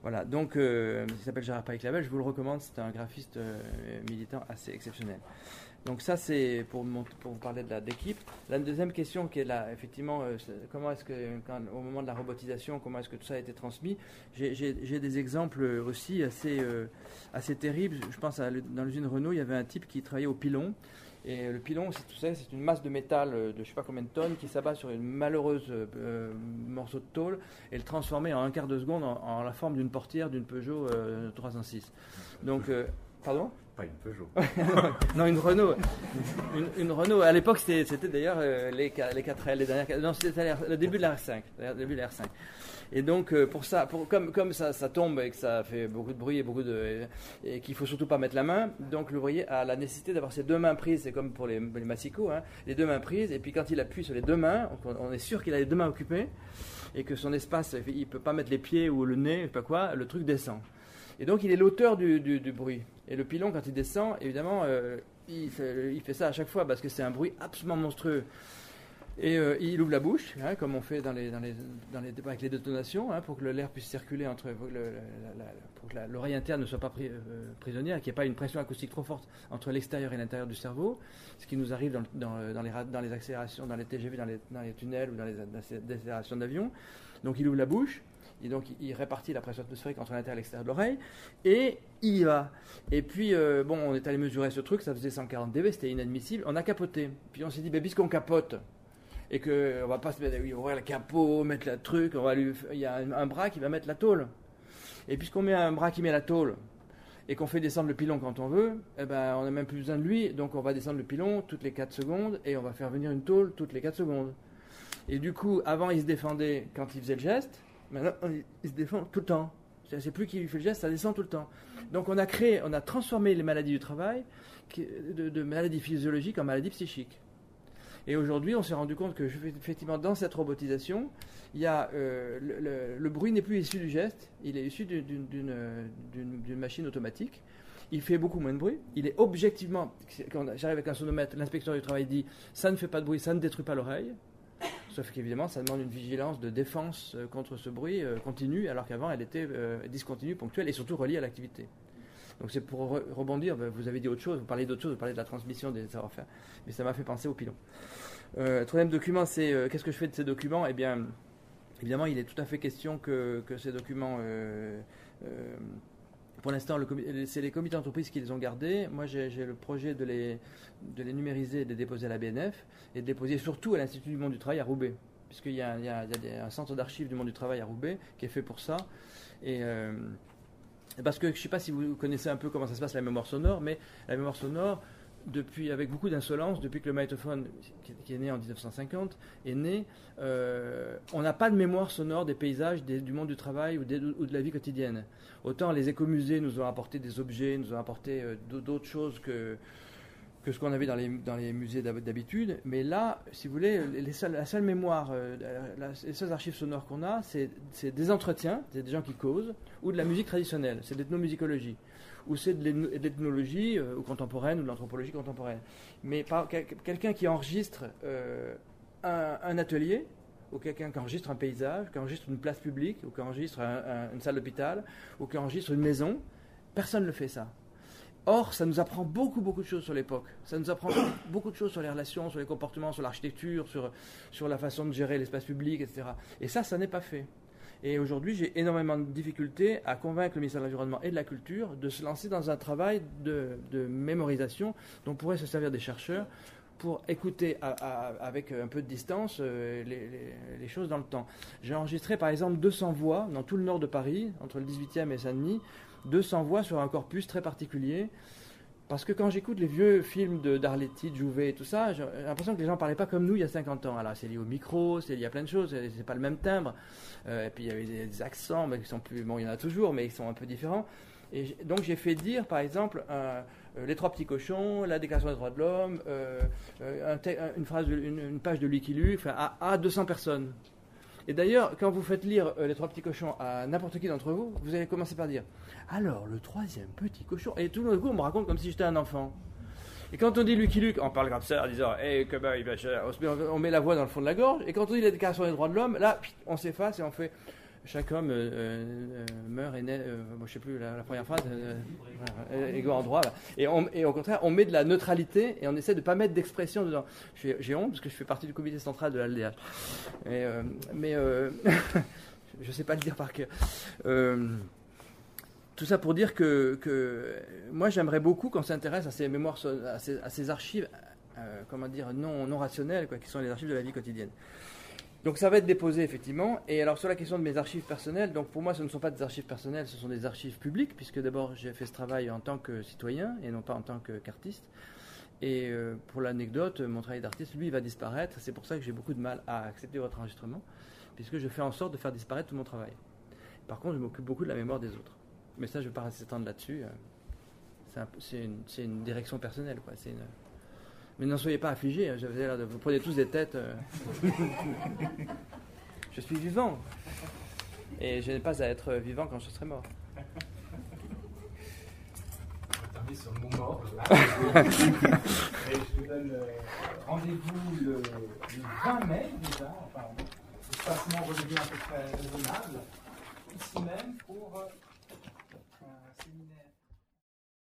Voilà, donc euh, il s'appelle Gérard Paille-Clavel, je vous le recommande, c'est un graphiste euh, militant assez exceptionnel. Donc ça, c'est pour, pour vous parler de la d'équipe. La deuxième question qui est là, effectivement, euh, comment est-ce que, au moment de la robotisation, comment est-ce que tout ça a été transmis? J'ai- des exemples aussi assez, euh, assez terribles. Je pense à, dans l'usine Renault, il y avait un type qui travaillait au pilon. Et le pilon, c'est tout ça, c'est une masse de métal euh, de je sais pas combien de tonnes qui s'abat sur une malheureuse morceau de tôle et le transformer en un quart de seconde en, la forme d'une portière d'une Peugeot euh, 306. Donc, pardon? Pas une Peugeot. non, une Renault. Une, Renault. À l'époque, c'était, d'ailleurs euh, les, les 4L, les dernières. Non, c'était le début de la R5. d'ailleurs, Le début de la R5. Et donc, euh, pour ça, comme, ça, ça tombe et que ça fait beaucoup de bruit et beaucoup de. qu'il faut surtout pas mettre la main, donc l'ouvrier a la nécessité d'avoir ses deux mains prises. C'est comme pour les, les massicots, hein, les deux mains prises. Et puis quand il appuie sur les deux mains, on, on est sûr qu'il a les deux mains occupées et que son espace, il peut pas mettre les pieds ou le nez, je sais pas quoi, le truc descend. Et donc il est l'auteur du, bruit. Et le pilon, quand il descend, évidemment, euh, il, fait, il fait ça à chaque fois parce que c'est un bruit absolument monstrueux. Et euh, il ouvre la bouche, hein, comme on fait avec les détonations, hein, pour que l'air puisse circuler entre pour que l'oreille interne ne soit pas pri- euh, prisonnière, qu'il n'y ait pas une pression acoustique trop forte entre l'extérieur et l'intérieur du cerveau, ce qui nous arrive dans, les, dans les accélérations, dans les TGV, dans les, tunnels ou dans les accé- accélérations d'avion. Donc il ouvre la bouche, et donc il, répartit la pression atmosphérique entre l'intérieur et l'extérieur de l'oreille, et il y va. Et puis, euh, bon, on est allé mesurer ce truc, ça faisait 140 dB, c'était inadmissible, on a capoté. Puis on s'est dit, ben, puisqu'on capote, et qu'on va pas se mettre, oui, ouvrir le capot, mettre le truc, on va lui, il y a un, un bras qui va mettre la tôle. Et puisqu'on met un bras qui met la tôle, et qu'on fait descendre le pilon quand on veut, eh ben, on n'a même plus besoin de lui, donc on va descendre le pilon toutes les 4 secondes, et on va faire venir une tôle toutes les 4 secondes. Et du coup, avant, il se défendait quand il faisait le geste, maintenant, il- se défend tout le temps. C'est plus qui lui fait le geste, ça descend tout le temps. Donc on a créé, on a transformé les maladies du travail de, maladies physiologiques en maladies psychiques. Et aujourd'hui, on s'est rendu compte que effectivement, dans cette robotisation, il y a, euh, le, le- bruit n'est plus issu du geste, il est issu d'une machine automatique. Il fait beaucoup moins de bruit. Il est objectivement, quand j'arrive avec un sonomètre, l'inspecteur du travail dit ça ne fait pas de bruit, ça ne détruit pas l'oreille. Sauf qu'évidemment, ça demande une vigilance de défense euh, contre ce bruit euh, continu, alors qu'avant, elle était euh, discontinue, ponctuelle et surtout reliée à l'activité. Donc c'est pour re- rebondir, ben, vous avez dit autre chose, vous parlez d'autre chose, vous parlez de la transmission des savoir-faire, mais ça m'a fait penser au pilon. Troisième document, c'est qu'est-ce que je fais de ces documents? Eh bien, évidemment, il est tout à fait question que, que ces documents, pour l'instant, c'est les comités d'entreprise qui les ont gardés. Moi, j'ai le projet de les, de les numériser de les déposer à la BNF, et de les déposer surtout à l'Institut du monde du travail à Roubaix, puisqu'il y a, un centre d'archives du monde du travail à Roubaix qui est fait pour ça. Et. euh, parce que je ne sais pas si vous connaissez un peu comment ça se passe la mémoire sonore, mais la mémoire sonore, depuis, avec beaucoup d'insolence, depuis que le magnétophone, qui, est né en 1950, est né, euh, on n'a pas de mémoire sonore des paysages du monde du travail ou, de la vie quotidienne. Autant les écomusées nous ont apporté des objets, nous ont apporté euh, d'au- d'autres choses que, ce qu'on avait dans les, musées d'hab- d'habitude. Mais là, si vous voulez, les seules- la seule mémoire, euh, les seules archives sonores qu'on a, c'est des entretiens, c'est des gens qui causent, ou de la musique traditionnelle, c'est de l'ethnomusicologie, ou c'est de l'ethno- de l'ethnologie euh, contemporaine, ou de l'anthropologie contemporaine. Mais quelqu'un qui enregistre euh, un, atelier, ou quelqu'un qui enregistre un paysage, qui enregistre une place publique, ou qui enregistre un- un- une salle d'hôpital, ou qui enregistre une maison, personne ne fait ça. Or, ça nous apprend beaucoup, beaucoup de choses sur l'époque. Ça nous apprend beaucoup de choses sur les relations, sur les comportements, sur l'architecture, sur, sur la façon de gérer l'espace public, etc. Et ça, ça n'est pas fait. Et aujourd'hui, j'ai énormément de difficultés à convaincre le ministère de l'Environnement et de la Culture de se lancer dans un travail de, mémorisation dont pourraient se servir des chercheurs pour écouter avec un peu de distance euh, les, les- les choses dans le temps. J'ai enregistré par exemple 200 voix dans tout le nord de Paris, entre le 18e et Saint-Denis, 200 voix sur un corpus très particulier. Parce que quand j'écoute les vieux films de d'Arletty, de Jouvet et tout ça, j'ai l'impression que les gens parlaient pas comme nous il y a 50 ans. Alors c'est lié au micro, c'est lié à plein de choses, c'est pas le même timbre. Euh, et puis il y avait des, des accents, mais qui sont plus, bon il y en a toujours, mais ils sont un peu différents. Et donc j'ai fait dire par exemple euh, les trois petits cochons, la déclaration des droits de l'homme, euh, une phrase, une, page de Lucky Luke, enfin, à, à 200 personnes. Et d'ailleurs, quand vous faites lire euh, les trois petits cochons à n'importe qui d'entre vous, vous allez commencer par dire Alors, le troisième petit cochon. Et tout le coup, on me raconte comme si j'étais un enfant. Et quand on dit Lucky Luke, on parle comme ça en disant Hé, comment il va on, met, la voix dans le fond de la gorge. Et quand on dit la déclaration des droits de l'homme, là, on s'efface et on fait Chaque homme euh, euh, meurt et naît. euh, moi, je sais plus la, première phrase. euh, euh, égaux en droit. Et, au contraire, on met de la neutralité et on essaie de ne pas mettre d'expression dedans. J'ai honte parce que je fais partie du comité central de l'ALDH. Euh, mais euh, je ne sais pas le dire par cœur. Euh, tout ça pour dire que, moi j'aimerais beaucoup qu'on s'intéresse à ces mémoires, à ces, archives, euh, comment dire, non, non rationnelles, quoi, qui sont les archives de la vie quotidienne. Donc ça va être déposé effectivement. Et alors sur la question de mes archives personnelles, donc pour moi ce ne sont pas des archives personnelles, ce sont des archives publiques, puisque d'abord j'ai fait ce travail en tant que citoyen et non pas en tant qu'artiste. Et euh, pour l'anecdote, mon travail d'artiste, lui, va disparaître. C'est pour ça que j'ai beaucoup de mal à accepter votre enregistrement, puisque je fais en sorte de faire disparaître tout mon travail. Par contre, je m'occupe beaucoup de la mémoire des autres. Mais ça, je ne vais pas s'étendre là-dessus. euh, c'est une, direction personnelle, quoi. Mais n'en soyez pas affligés. hein, je vous ai l'air de- Vous prenez tous des têtes. euh. je suis vivant. Et je n'ai pas à être vivant quand je serai mort. sur le mot mort. là. Et je vous donne euh, rendez-vous le, le 20 mai déjà. Enfin, l'espacement redevient à peu près raisonnable. Ici même pour. euh,